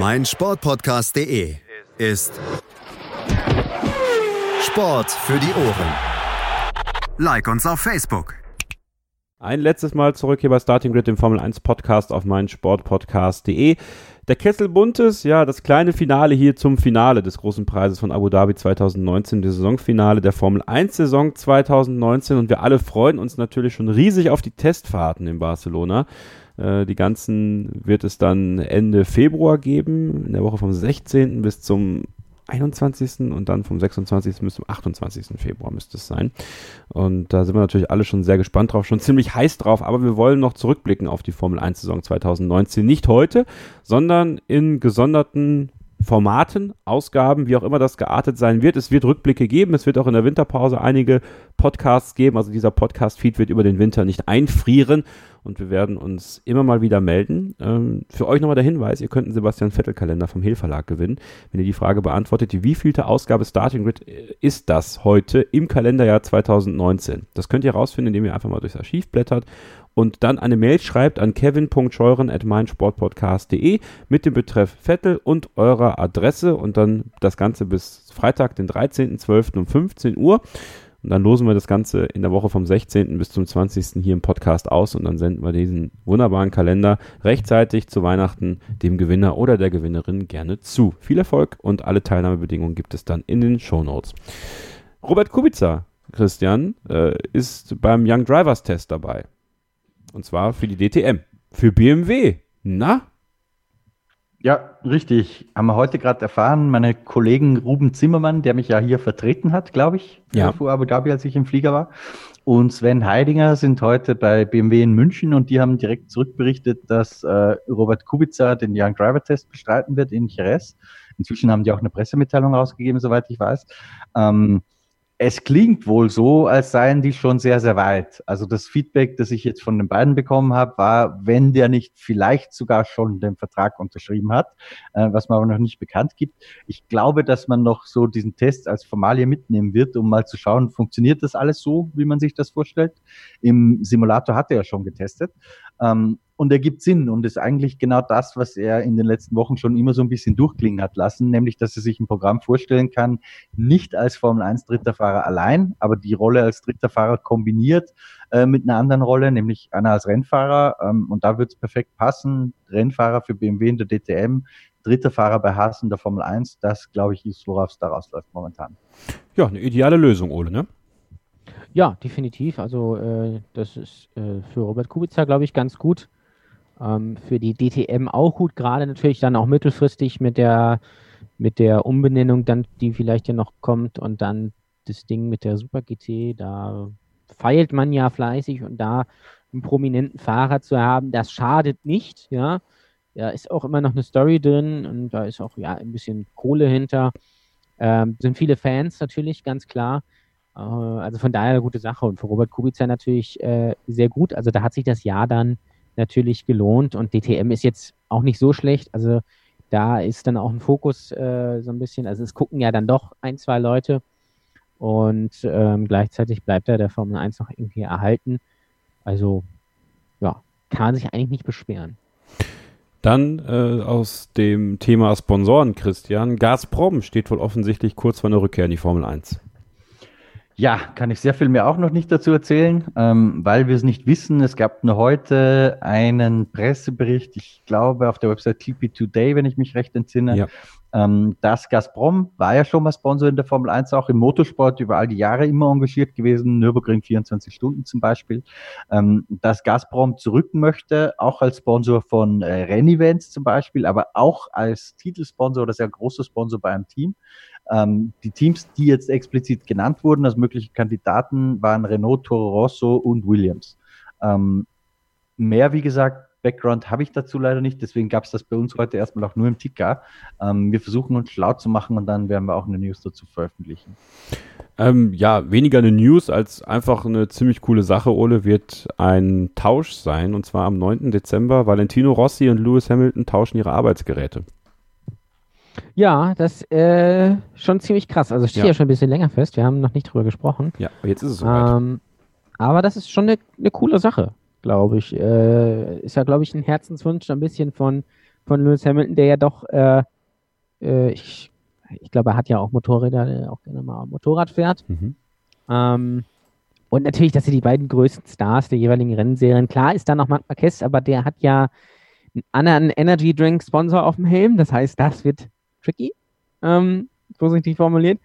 mein Sportpodcast.de ist Sport für die Ohren. Like uns auf Facebook. Ein letztes Mal zurück hier bei Starting Grid, dem Formel 1 Podcast auf meinsportpodcast.de. Der Kessel Buntes, ja, das kleine Finale hier zum Finale des großen Preises von Abu Dhabi 2019, das Saisonfinale der Formel 1 Saison 2019 und wir alle freuen uns natürlich schon riesig auf die Testfahrten in Barcelona. Äh, die ganzen wird es dann Ende Februar geben, in der Woche vom 16. bis zum 21. und dann vom 26. bis zum 28. Februar müsste es sein. Und da sind wir natürlich alle schon sehr gespannt drauf, schon ziemlich heiß drauf, aber wir wollen noch zurückblicken auf die Formel 1 Saison 2019. Nicht heute, sondern in gesonderten Formaten, Ausgaben, wie auch immer das geartet sein wird. Es wird Rückblicke geben. Es wird auch in der Winterpause einige Podcasts geben. Also dieser Podcast-Feed wird über den Winter nicht einfrieren und wir werden uns immer mal wieder melden. Ähm, für euch nochmal der Hinweis, ihr könnt einen Sebastian Vettel-Kalender vom Hill Verlag gewinnen, wenn ihr die Frage beantwortet, wie wievielte Ausgabe Starting Grid äh, ist das heute im Kalenderjahr 2019? Das könnt ihr herausfinden, indem ihr einfach mal durchs Archiv blättert und dann eine Mail schreibt an kevin.scheuren at meinsportpodcast.de mit dem Betreff Vettel und eurer Adresse und dann das Ganze bis Freitag, den 13.12. um 15 Uhr. Und dann losen wir das Ganze in der Woche vom 16. bis zum 20. hier im Podcast aus und dann senden wir diesen wunderbaren Kalender rechtzeitig zu Weihnachten dem Gewinner oder der Gewinnerin gerne zu. Viel Erfolg und alle Teilnahmebedingungen gibt es dann in den Show Notes. Robert Kubica, Christian, äh, ist beim Young Drivers Test dabei. Und zwar für die DTM. Für BMW. Na? Ja, richtig. Haben wir heute gerade erfahren. Meine Kollegen Ruben Zimmermann, der mich ja hier vertreten hat, glaube ich, ja. vor Abu Dhabi, als ich im Flieger war. Und Sven Heidinger sind heute bei BMW in München und die haben direkt zurückberichtet, dass äh, Robert Kubica den Young Driver Test bestreiten wird in Jerez. Inzwischen haben die auch eine Pressemitteilung rausgegeben, soweit ich weiß. Ähm, es klingt wohl so, als seien die schon sehr, sehr weit. Also das Feedback, das ich jetzt von den beiden bekommen habe, war, wenn der nicht vielleicht sogar schon den Vertrag unterschrieben hat, äh, was man aber noch nicht bekannt gibt. Ich glaube, dass man noch so diesen Test als Formalie mitnehmen wird, um mal zu schauen, funktioniert das alles so, wie man sich das vorstellt. Im Simulator hat er ja schon getestet. Ähm, und er gibt Sinn und ist eigentlich genau das, was er in den letzten Wochen schon immer so ein bisschen durchklingen hat lassen, nämlich, dass er sich ein Programm vorstellen kann, nicht als Formel 1 dritter Fahrer allein, aber die Rolle als dritter Fahrer kombiniert äh, mit einer anderen Rolle, nämlich einer als Rennfahrer. Ähm, und da wird es perfekt passen. Rennfahrer für BMW in der DTM, dritter Fahrer bei Haas in der Formel 1, das glaube ich ist, worauf es daraus läuft momentan. Ja, eine ideale Lösung, Ole, ne? Ja, definitiv. Also äh, das ist äh, für Robert Kubica, glaube ich, ganz gut. Ähm, für die DTM auch gut, gerade natürlich dann auch mittelfristig mit der, mit der Umbenennung, dann, die vielleicht ja noch kommt und dann das Ding mit der Super GT, da feilt man ja fleißig und da einen prominenten Fahrer zu haben, das schadet nicht, ja. Da ist auch immer noch eine Story drin und da ist auch ja ein bisschen Kohle hinter. Ähm, sind viele Fans natürlich, ganz klar. Äh, also von daher eine gute Sache und für Robert Kubica natürlich äh, sehr gut. Also da hat sich das Jahr dann natürlich gelohnt und DTM ist jetzt auch nicht so schlecht. Also da ist dann auch ein Fokus äh, so ein bisschen, also es gucken ja dann doch ein, zwei Leute und ähm, gleichzeitig bleibt er der Formel 1 noch irgendwie erhalten. Also ja, kann man sich eigentlich nicht beschweren. Dann äh, aus dem Thema Sponsoren, Christian. Gazprom steht wohl offensichtlich kurz vor einer Rückkehr in die Formel 1. Ja, kann ich sehr viel mehr auch noch nicht dazu erzählen, ähm, weil wir es nicht wissen. Es gab nur heute einen Pressebericht, ich glaube auf der Website TP Today, wenn ich mich recht entsinne, ja. ähm, dass Gazprom war ja schon mal Sponsor in der Formel 1, auch im Motorsport über all die Jahre immer engagiert gewesen, Nürburgring 24 Stunden zum Beispiel, ähm, dass Gazprom zurück möchte, auch als Sponsor von äh, Rennevents zum Beispiel, aber auch als Titelsponsor oder sehr großer Sponsor bei einem Team. Ähm, die Teams, die jetzt explizit genannt wurden als mögliche Kandidaten, waren Renault, Toro Rosso und Williams. Ähm, mehr, wie gesagt, Background habe ich dazu leider nicht, deswegen gab es das bei uns heute erstmal auch nur im Ticker. Ähm, wir versuchen uns schlau zu machen und dann werden wir auch eine News dazu veröffentlichen. Ähm, ja, weniger eine News als einfach eine ziemlich coole Sache, Ole, wird ein Tausch sein und zwar am 9. Dezember. Valentino Rossi und Lewis Hamilton tauschen ihre Arbeitsgeräte. Ja, das ist äh, schon ziemlich krass. Also steht ja. ja. schon ein bisschen länger fest. Wir haben noch nicht drüber gesprochen. Ja, jetzt ist es soweit. Ähm, aber das ist schon eine, eine coole Sache, glaube ich. Äh, ist ja, glaube ich, ein Herzenswunsch ein bisschen von, von Lewis Hamilton, der ja doch, äh, äh ich, ich glaube, er hat ja auch Motorräder, der auch gerne mal Motorrad fährt. Mhm. Ähm, Und natürlich, dass sie die beiden größten Stars der jeweiligen Rennserien. Klar ist da noch Marc Marquez, aber der hat ja einen anderen Energy Drink Sponsor auf dem Helm. Das heißt, das wird tricky, ähm, vorsichtig formuliert.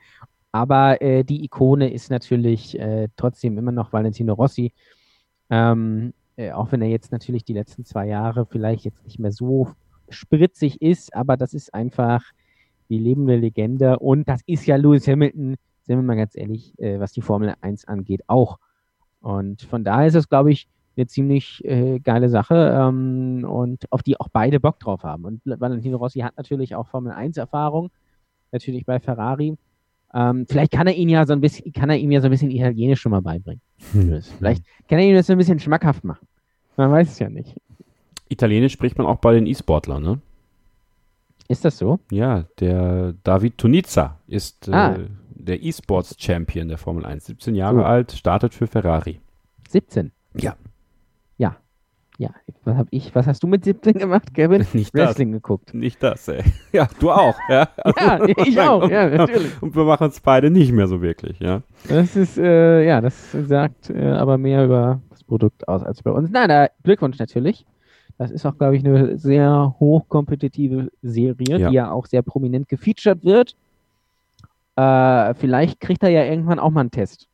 Aber äh, die Ikone ist natürlich äh, trotzdem immer noch Valentino Rossi. Ähm, äh, auch wenn er jetzt natürlich die letzten zwei Jahre vielleicht jetzt nicht mehr so spritzig ist, aber das ist einfach die lebende Legende. Und das ist ja Lewis Hamilton, sind wir mal ganz ehrlich, äh, was die Formel 1 angeht, auch. Und von daher ist es, glaube ich, eine ziemlich äh, geile Sache ähm, und auf die auch beide Bock drauf haben. Und Valentino Rossi hat natürlich auch Formel 1 Erfahrung, natürlich bei Ferrari. Ähm, vielleicht kann er ihn ja so ein bisschen, kann er ihm ja so ein bisschen Italienisch schon mal beibringen. Hm. Vielleicht kann er ihm das so ein bisschen schmackhaft machen. Man weiß es ja nicht. Italienisch spricht man auch bei den E-Sportlern, ne? Ist das so? Ja, der David Tunizza ist äh, ah. der E-Sports-Champion der Formel 1. 17 Jahre oh. alt, startet für Ferrari. 17? Ja. Ja. Ja, was hab ich, was hast du mit 17 gemacht, Kevin? <laughs> Nicht Wrestling das. geguckt. Nicht das, ey. <laughs> Ja, du auch, ja. <laughs> ja, ich auch, ja, natürlich. Und wir machen es beide nicht mehr so wirklich, ja. Das ist, äh, ja, das sagt äh, aber mehr über das Produkt aus als bei uns. Nein, da, Glückwunsch natürlich. Das ist auch, glaube ich, eine sehr hochkompetitive Serie, ja. die ja auch sehr prominent gefeatured wird. Äh, vielleicht kriegt er ja irgendwann auch mal einen Test.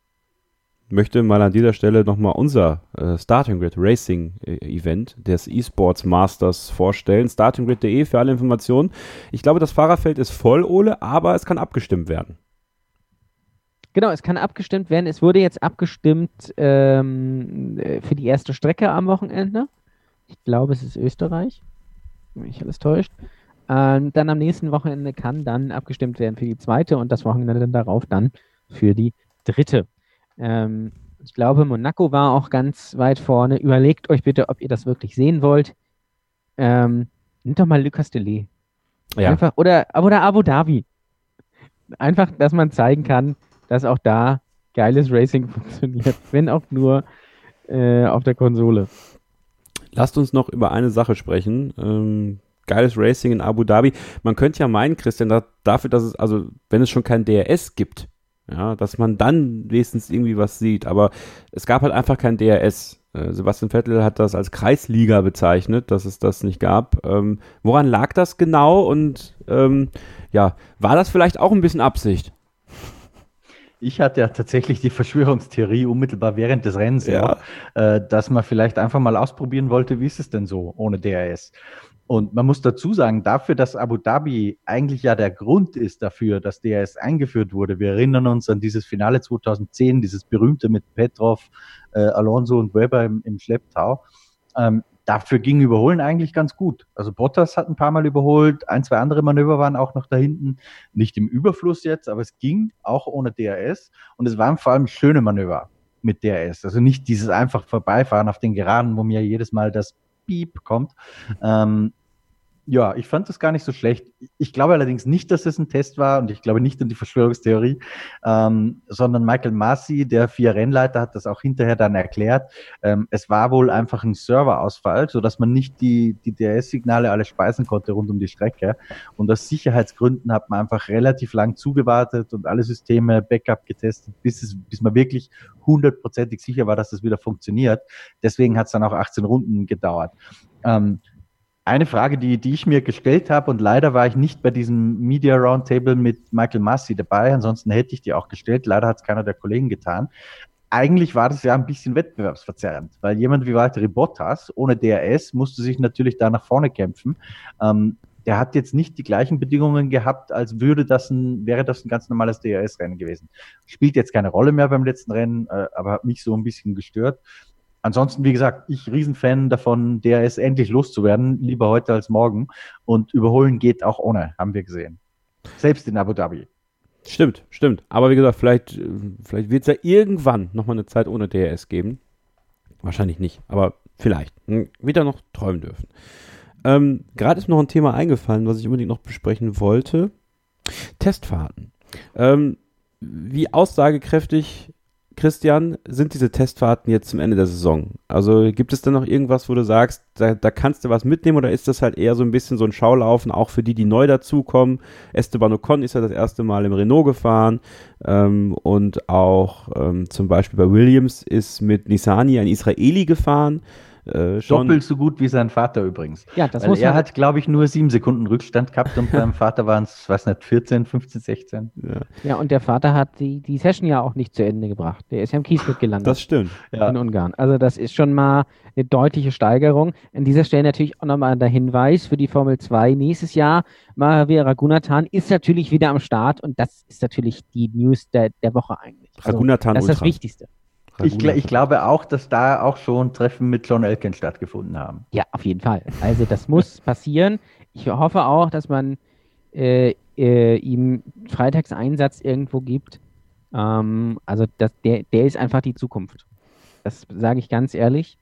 Möchte mal an dieser Stelle nochmal unser äh, Starting Grid Racing äh, Event des eSports Masters vorstellen. Startinggrid.de für alle Informationen. Ich glaube, das Fahrerfeld ist voll, Ole, aber es kann abgestimmt werden. Genau, es kann abgestimmt werden. Es wurde jetzt abgestimmt ähm, äh, für die erste Strecke am Wochenende. Ich glaube, es ist Österreich, wenn mich alles täuscht. Ähm, dann am nächsten Wochenende kann dann abgestimmt werden für die zweite und das Wochenende dann darauf dann für die dritte. Ähm, ich glaube, Monaco war auch ganz weit vorne. Überlegt euch bitte, ob ihr das wirklich sehen wollt. Ähm, nimmt doch mal Lucas Delet. Ja. Einfach, oder, oder Abu Dhabi. Einfach, dass man zeigen kann, dass auch da geiles Racing <laughs> funktioniert, wenn auch nur äh, auf der Konsole. Lasst uns noch über eine Sache sprechen. Ähm, geiles Racing in Abu Dhabi. Man könnte ja meinen, Christian, da, dafür, dass es, also, wenn es schon kein DRS gibt, ja, dass man dann wenigstens irgendwie was sieht. Aber es gab halt einfach kein DRS. Äh, Sebastian Vettel hat das als Kreisliga bezeichnet, dass es das nicht gab. Ähm, woran lag das genau? Und ähm, ja, war das vielleicht auch ein bisschen Absicht? Ich hatte ja tatsächlich die Verschwörungstheorie unmittelbar während des Rennens, ja. ja äh, dass man vielleicht einfach mal ausprobieren wollte, wie ist es denn so ohne DRS. Und man muss dazu sagen, dafür, dass Abu Dhabi eigentlich ja der Grund ist dafür, dass DRS eingeführt wurde. Wir erinnern uns an dieses Finale 2010, dieses berühmte mit Petrov, äh, Alonso und Weber im, im Schlepptau. Ähm, dafür ging Überholen eigentlich ganz gut. Also Bottas hat ein paar Mal überholt, ein, zwei andere Manöver waren auch noch da hinten. Nicht im Überfluss jetzt, aber es ging auch ohne DRS. Und es waren vor allem schöne Manöver mit DRS. Also nicht dieses einfach Vorbeifahren auf den Geraden, wo mir jedes Mal das Piep kommt. Ähm, ja, ich fand das gar nicht so schlecht. Ich glaube allerdings nicht, dass es ein Test war und ich glaube nicht an die Verschwörungstheorie, ähm, sondern Michael Massey, der vier Rennleiter, hat das auch hinterher dann erklärt. Ähm, es war wohl einfach ein Serverausfall, so dass man nicht die, die DRS-Signale alle speisen konnte rund um die Strecke. Und aus Sicherheitsgründen hat man einfach relativ lang zugewartet und alle Systeme Backup getestet, bis, es, bis man wirklich hundertprozentig sicher war, dass das wieder funktioniert. Deswegen hat es dann auch 18 Runden gedauert. Ähm, eine Frage, die, die ich mir gestellt habe, und leider war ich nicht bei diesem Media Roundtable mit Michael Massey dabei, ansonsten hätte ich die auch gestellt. Leider hat es keiner der Kollegen getan. Eigentlich war das ja ein bisschen wettbewerbsverzerrend, weil jemand wie Walter Bottas ohne DRS musste sich natürlich da nach vorne kämpfen. Ähm, der hat jetzt nicht die gleichen Bedingungen gehabt, als würde das ein, wäre das ein ganz normales DRS-Rennen gewesen. Spielt jetzt keine Rolle mehr beim letzten Rennen, äh, aber hat mich so ein bisschen gestört ansonsten, wie gesagt, ich Riesenfan davon, der ist endlich loszuwerden, lieber heute als morgen. Und überholen geht auch ohne, haben wir gesehen. Selbst in Abu Dhabi. Stimmt, stimmt. Aber wie gesagt, vielleicht, vielleicht wird es ja irgendwann nochmal eine Zeit ohne DRS geben. Wahrscheinlich nicht, aber vielleicht. Hm, wieder noch träumen dürfen. Ähm, Gerade ist mir noch ein Thema eingefallen, was ich unbedingt noch besprechen wollte. Testfahrten. Ähm, wie aussagekräftig Christian, sind diese Testfahrten jetzt zum Ende der Saison? Also gibt es da noch irgendwas, wo du sagst, da, da, kannst du was mitnehmen oder ist das halt eher so ein bisschen so ein Schaulaufen, auch für die, die neu dazukommen? Esteban Ocon ist ja das erste Mal im Renault gefahren ähm, und auch ähm, zum Beispiel bei Williams ist mit Nissani ein Israeli gefahren. Äh, Doppelt so gut wie sein Vater übrigens. Ja, das Weil muss er hat, glaube ich, nur sieben Sekunden Rückstand gehabt und beim Vater waren es, weiß nicht, 14, 15, 16. Ja. ja, und der Vater hat die, die Session ja auch nicht zu Ende gebracht. Der ist ja im Kiesfeld gelandet. Das stimmt. Ja. In Ungarn. Also das ist schon mal eine deutliche Steigerung. An dieser Stelle natürlich auch nochmal der Hinweis für die Formel 2 nächstes Jahr. Mahavir Ragunathan ist natürlich wieder am Start und das ist natürlich die News der, der Woche eigentlich. Also, Ragunathan Das ist das Wichtigste. Ich, ich, glaube auch, dass da auch schon Treffen mit John Elkin stattgefunden haben. Ja, auf jeden Fall. Also das muss <laughs> passieren. Ich hoffe auch, dass man äh, äh, ihm Freitagseinsatz irgendwo gibt. Ähm, also das, der, der ist einfach die Zukunft. Das sage ich ganz ehrlich.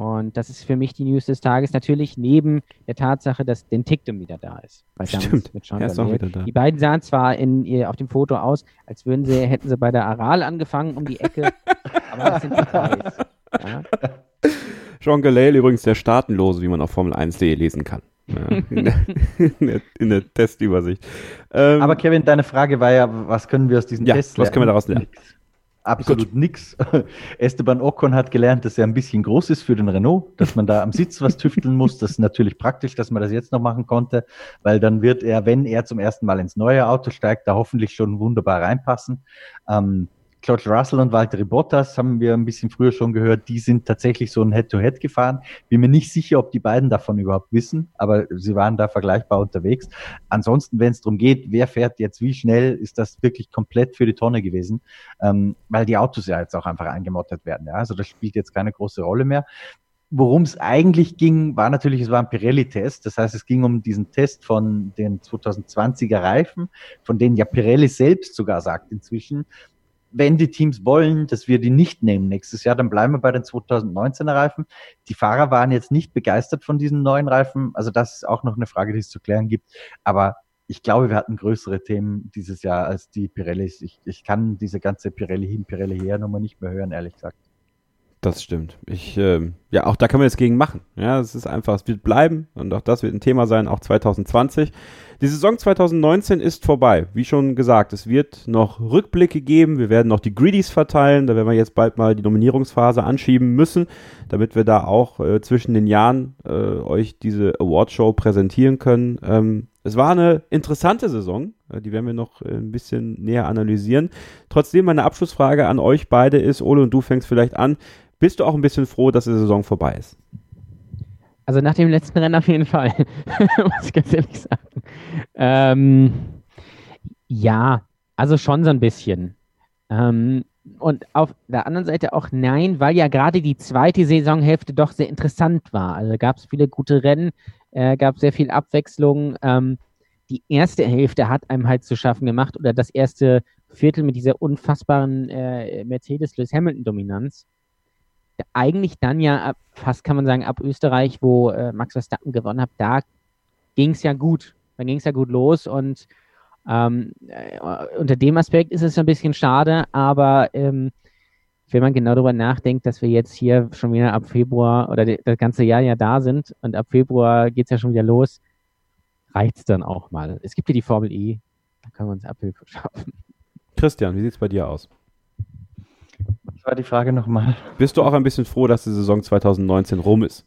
Und das ist für mich die News des Tages. Natürlich neben der Tatsache, dass den Tictum wieder da ist. Stimmt, mit Sean er ist auch wieder da. Die beiden sahen zwar in, auf dem Foto aus, als würden sie, hätten sie bei der Aral angefangen um die Ecke, <laughs> aber das sind Details. Ja. Jean Galel übrigens der Staatenlose, wie man auf Formel1.de lesen kann. Ja, <laughs> in, der, in, der, in, der, Testübersicht. Ähm, aber Kevin, deine Frage war ja, was können wir aus diesem ja, Test lernen? Was können wir daraus lernen? Absolut nichts. <laughs> Esteban Ocon hat gelernt, dass er ein bisschen groß ist für den Renault, dass man da am Sitz was tüfteln muss. Das ist natürlich praktisch, dass man das jetzt noch machen konnte, weil dann wird er, wenn er zum ersten Mal ins neue Auto steigt, da hoffentlich schon wunderbar reinpassen. Ähm, George Russell und Valtteri Bottas haben wir ein bisschen früher schon gehört, die sind tatsächlich so ein Head-to-Head -Head gefahren. Bin mir nicht sicher, ob die beiden davon überhaupt wissen, aber sie waren da vergleichbar unterwegs. Ansonsten, wenn es darum geht, wer fährt jetzt wie schnell, ist das wirklich komplett für die Tonne gewesen, ähm, weil die Autos ja jetzt auch einfach eingemottet werden. Ja? Also das spielt jetzt keine große Rolle mehr. Worum es eigentlich ging, war natürlich, es war ein Pirelli-Test. Das heißt, es ging um diesen Test von den 2020er Reifen, von denen ja Pirelli selbst sogar sagt inzwischen, wenn die Teams wollen, dass wir die nicht nehmen nächstes Jahr, dann bleiben wir bei den 2019er Reifen. Die Fahrer waren jetzt nicht begeistert von diesen neuen Reifen. Also das ist auch noch eine Frage, die es zu klären gibt. Aber ich glaube, wir hatten größere Themen dieses Jahr als die Pirellis. Ich, ich kann diese ganze Pirelli hin, Pirelli her Nummer nicht mehr hören, ehrlich gesagt. Das stimmt. Ich, äh, ja, auch da kann man jetzt gegen machen. Ja, es ist einfach, es wird bleiben und auch das wird ein Thema sein, auch 2020. Die Saison 2019 ist vorbei. Wie schon gesagt, es wird noch Rückblicke geben. Wir werden noch die Greedies verteilen. Da werden wir jetzt bald mal die Nominierungsphase anschieben müssen, damit wir da auch äh, zwischen den Jahren äh, euch diese Awardshow präsentieren können. Ähm, es war eine interessante Saison, äh, die werden wir noch äh, ein bisschen näher analysieren. Trotzdem meine Abschlussfrage an euch beide ist, Ole und du fängst vielleicht an, bist du auch ein bisschen froh, dass die Saison vorbei ist? Also nach dem letzten Rennen auf jeden Fall, <laughs> muss ich ganz ehrlich sagen. Ähm, ja, also schon so ein bisschen. Ähm, und auf der anderen Seite auch nein, weil ja gerade die zweite Saisonhälfte doch sehr interessant war. Also gab es viele gute Rennen, äh, gab sehr viel Abwechslung. Ähm, die erste Hälfte hat einem halt zu schaffen gemacht oder das erste Viertel mit dieser unfassbaren äh, Mercedes-Lewis Hamilton-Dominanz eigentlich dann ja ab, fast kann man sagen, ab Österreich, wo äh, Max Verstappen gewonnen hat, da ging es ja gut. Dann ging es ja gut los und ähm, äh, unter dem Aspekt ist es ein bisschen schade, aber ähm, wenn man genau darüber nachdenkt, dass wir jetzt hier schon wieder ab Februar oder das ganze Jahr ja da sind und ab Februar geht es ja schon wieder los, reicht es dann auch mal. Es gibt hier die Formel E, da können wir uns Abhilfe <laughs> schaffen. Christian, wie sieht es bei dir aus? Was war die Frage nochmal? Bist du auch ein bisschen froh, dass die Saison 2019 rum ist?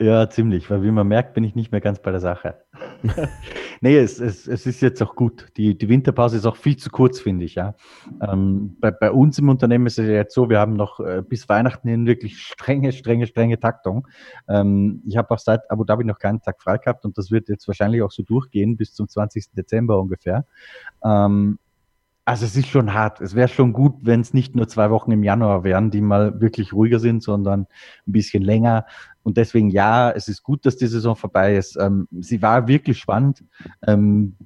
Ja, ziemlich, weil wie man merkt, bin ich nicht mehr ganz bei der Sache. <laughs> nee, es, es, es ist jetzt auch gut. Die, die Winterpause ist auch viel zu kurz, finde ich. Ja. Ähm, bei, bei uns im Unternehmen ist es ja jetzt so, wir haben noch äh, bis Weihnachten hin wirklich strenge, strenge, strenge Taktung. Ähm, ich habe auch seit Abu Dhabi noch keinen Tag frei gehabt und das wird jetzt wahrscheinlich auch so durchgehen bis zum 20. Dezember ungefähr. Ähm, also es ist schon hart. Es wäre schon gut, wenn es nicht nur zwei Wochen im Januar wären, die mal wirklich ruhiger sind, sondern ein bisschen länger. Und deswegen ja, es ist gut, dass die Saison vorbei ist. Ähm, sie war wirklich spannend. Ähm,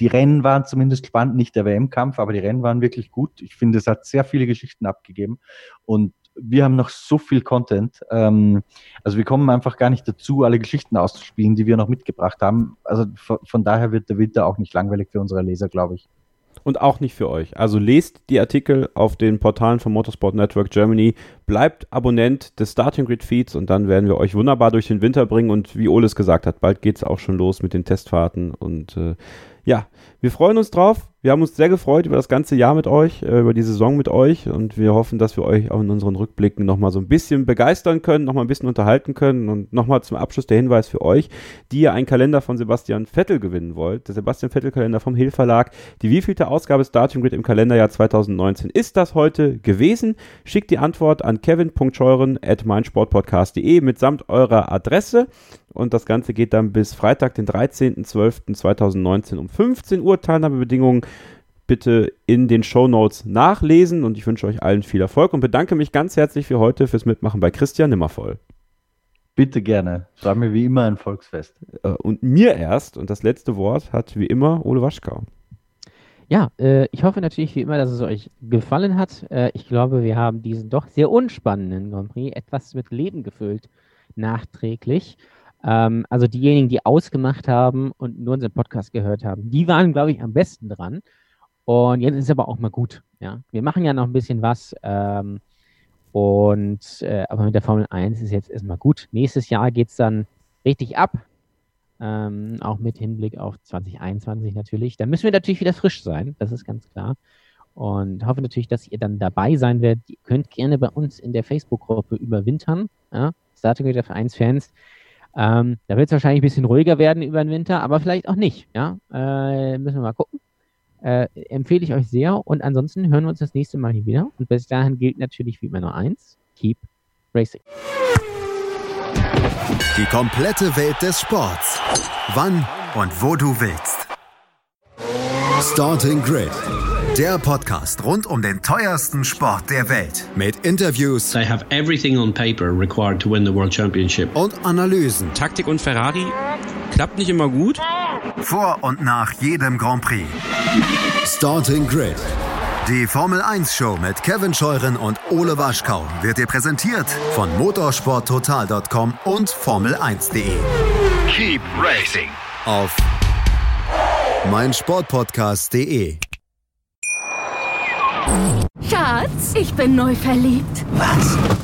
die Rennen waren zumindest spannend, nicht der WM-Kampf, aber die Rennen waren wirklich gut. Ich finde, es hat sehr viele Geschichten abgegeben und wir haben noch so viel Content. Ähm, also wir kommen einfach gar nicht dazu, alle Geschichten auszuspielen, die wir noch mitgebracht haben. Also von, von daher wird der Winter auch nicht langweilig für unsere Leser, glaube ich. Und auch nicht für euch. Also lest die Artikel auf den Portalen von Motorsport Network Germany, bleibt Abonnent des Starting Grid Feeds und dann werden wir euch wunderbar durch den Winter bringen und wie Ole es gesagt hat, bald geht es auch schon los mit den Testfahrten und äh, ja, wir freuen uns drauf. Wir haben uns sehr gefreut über das ganze Jahr mit euch, äh, über die Saison mit euch und wir hoffen, dass wir euch auch in unseren Rückblicken nochmal so ein bisschen begeistern können, nochmal ein bisschen unterhalten können und nochmal zum Abschluss der Hinweis für euch, die ihr einen Kalender von Sebastian Vettel gewinnen wollt. Der Sebastian Vettel Kalender vom Hill Verlag. Die wievielte Ausgabe Starting Grid im Kalenderjahr 2019 ist das heute gewesen? Schickt die Antwort an kevin.scheuren at meinsportpodcast.de mitsamt eurer Adresse und das Ganze geht dann bis Freitag, den 13.12.2019 um 15 Uhr. Teilnahmebedingungen bitte in den Show Notes nachlesen und ich wünsche euch allen viel Erfolg und bedanke mich ganz herzlich für heute fürs Mitmachen bei Christian Nimmervoll. Bitte gerne. Es war mir wie immer ein Volksfest. Äh, und mir erst, und das letzte Wort hat wie immer Ole Waschkau. Ja, äh, ich hoffe natürlich wie immer, dass es euch gefallen hat. Äh, ich glaube, wir haben diesen doch sehr unspannenden Grand Prix etwas mit Leben gefüllt, nachträglich. Ähm, also diejenigen, die ausgemacht haben und nur unseren Podcast gehört haben, die waren, glaube ich, am besten dran. Und jetzt ist aber auch mal gut. Ja? Wir machen ja noch ein bisschen was. Ähm, und äh, aber mit der Formel 1 ist jetzt erstmal gut. Nächstes Jahr geht es dann richtig ab. Ähm, auch mit Hinblick auf 2021 natürlich. Da müssen wir natürlich wieder frisch sein, das ist ganz klar. Und hoffe natürlich, dass ihr dann dabei sein werdet. Ihr könnt gerne bei uns in der Facebook-Gruppe überwintern. Ja? Starting with F1 Fans. Ähm, da wird es wahrscheinlich ein bisschen ruhiger werden über den Winter, aber vielleicht auch nicht. Ja? Äh, müssen wir mal gucken. Äh, empfehle ich euch sehr. Und ansonsten hören wir uns das nächste Mal hier wieder. Und bis dahin gilt natürlich wie immer nur eins: Keep Racing. Die komplette Welt des Sports. Wann und wo du willst. Starting Grid. Der Podcast rund um den teuersten Sport der Welt. Mit Interviews. They have everything on paper required to win the World Championship. Und Analysen. Taktik und Ferrari klappt nicht immer gut. Vor und nach jedem Grand Prix. Starting Grid. Die Formel 1 Show mit Kevin Scheuren und Ole Waschkau wird dir präsentiert von motorsporttotal.com und Formel1.de. Keep racing. Auf meinsportpodcast.de. Schatz, ich bin neu verliebt. Was?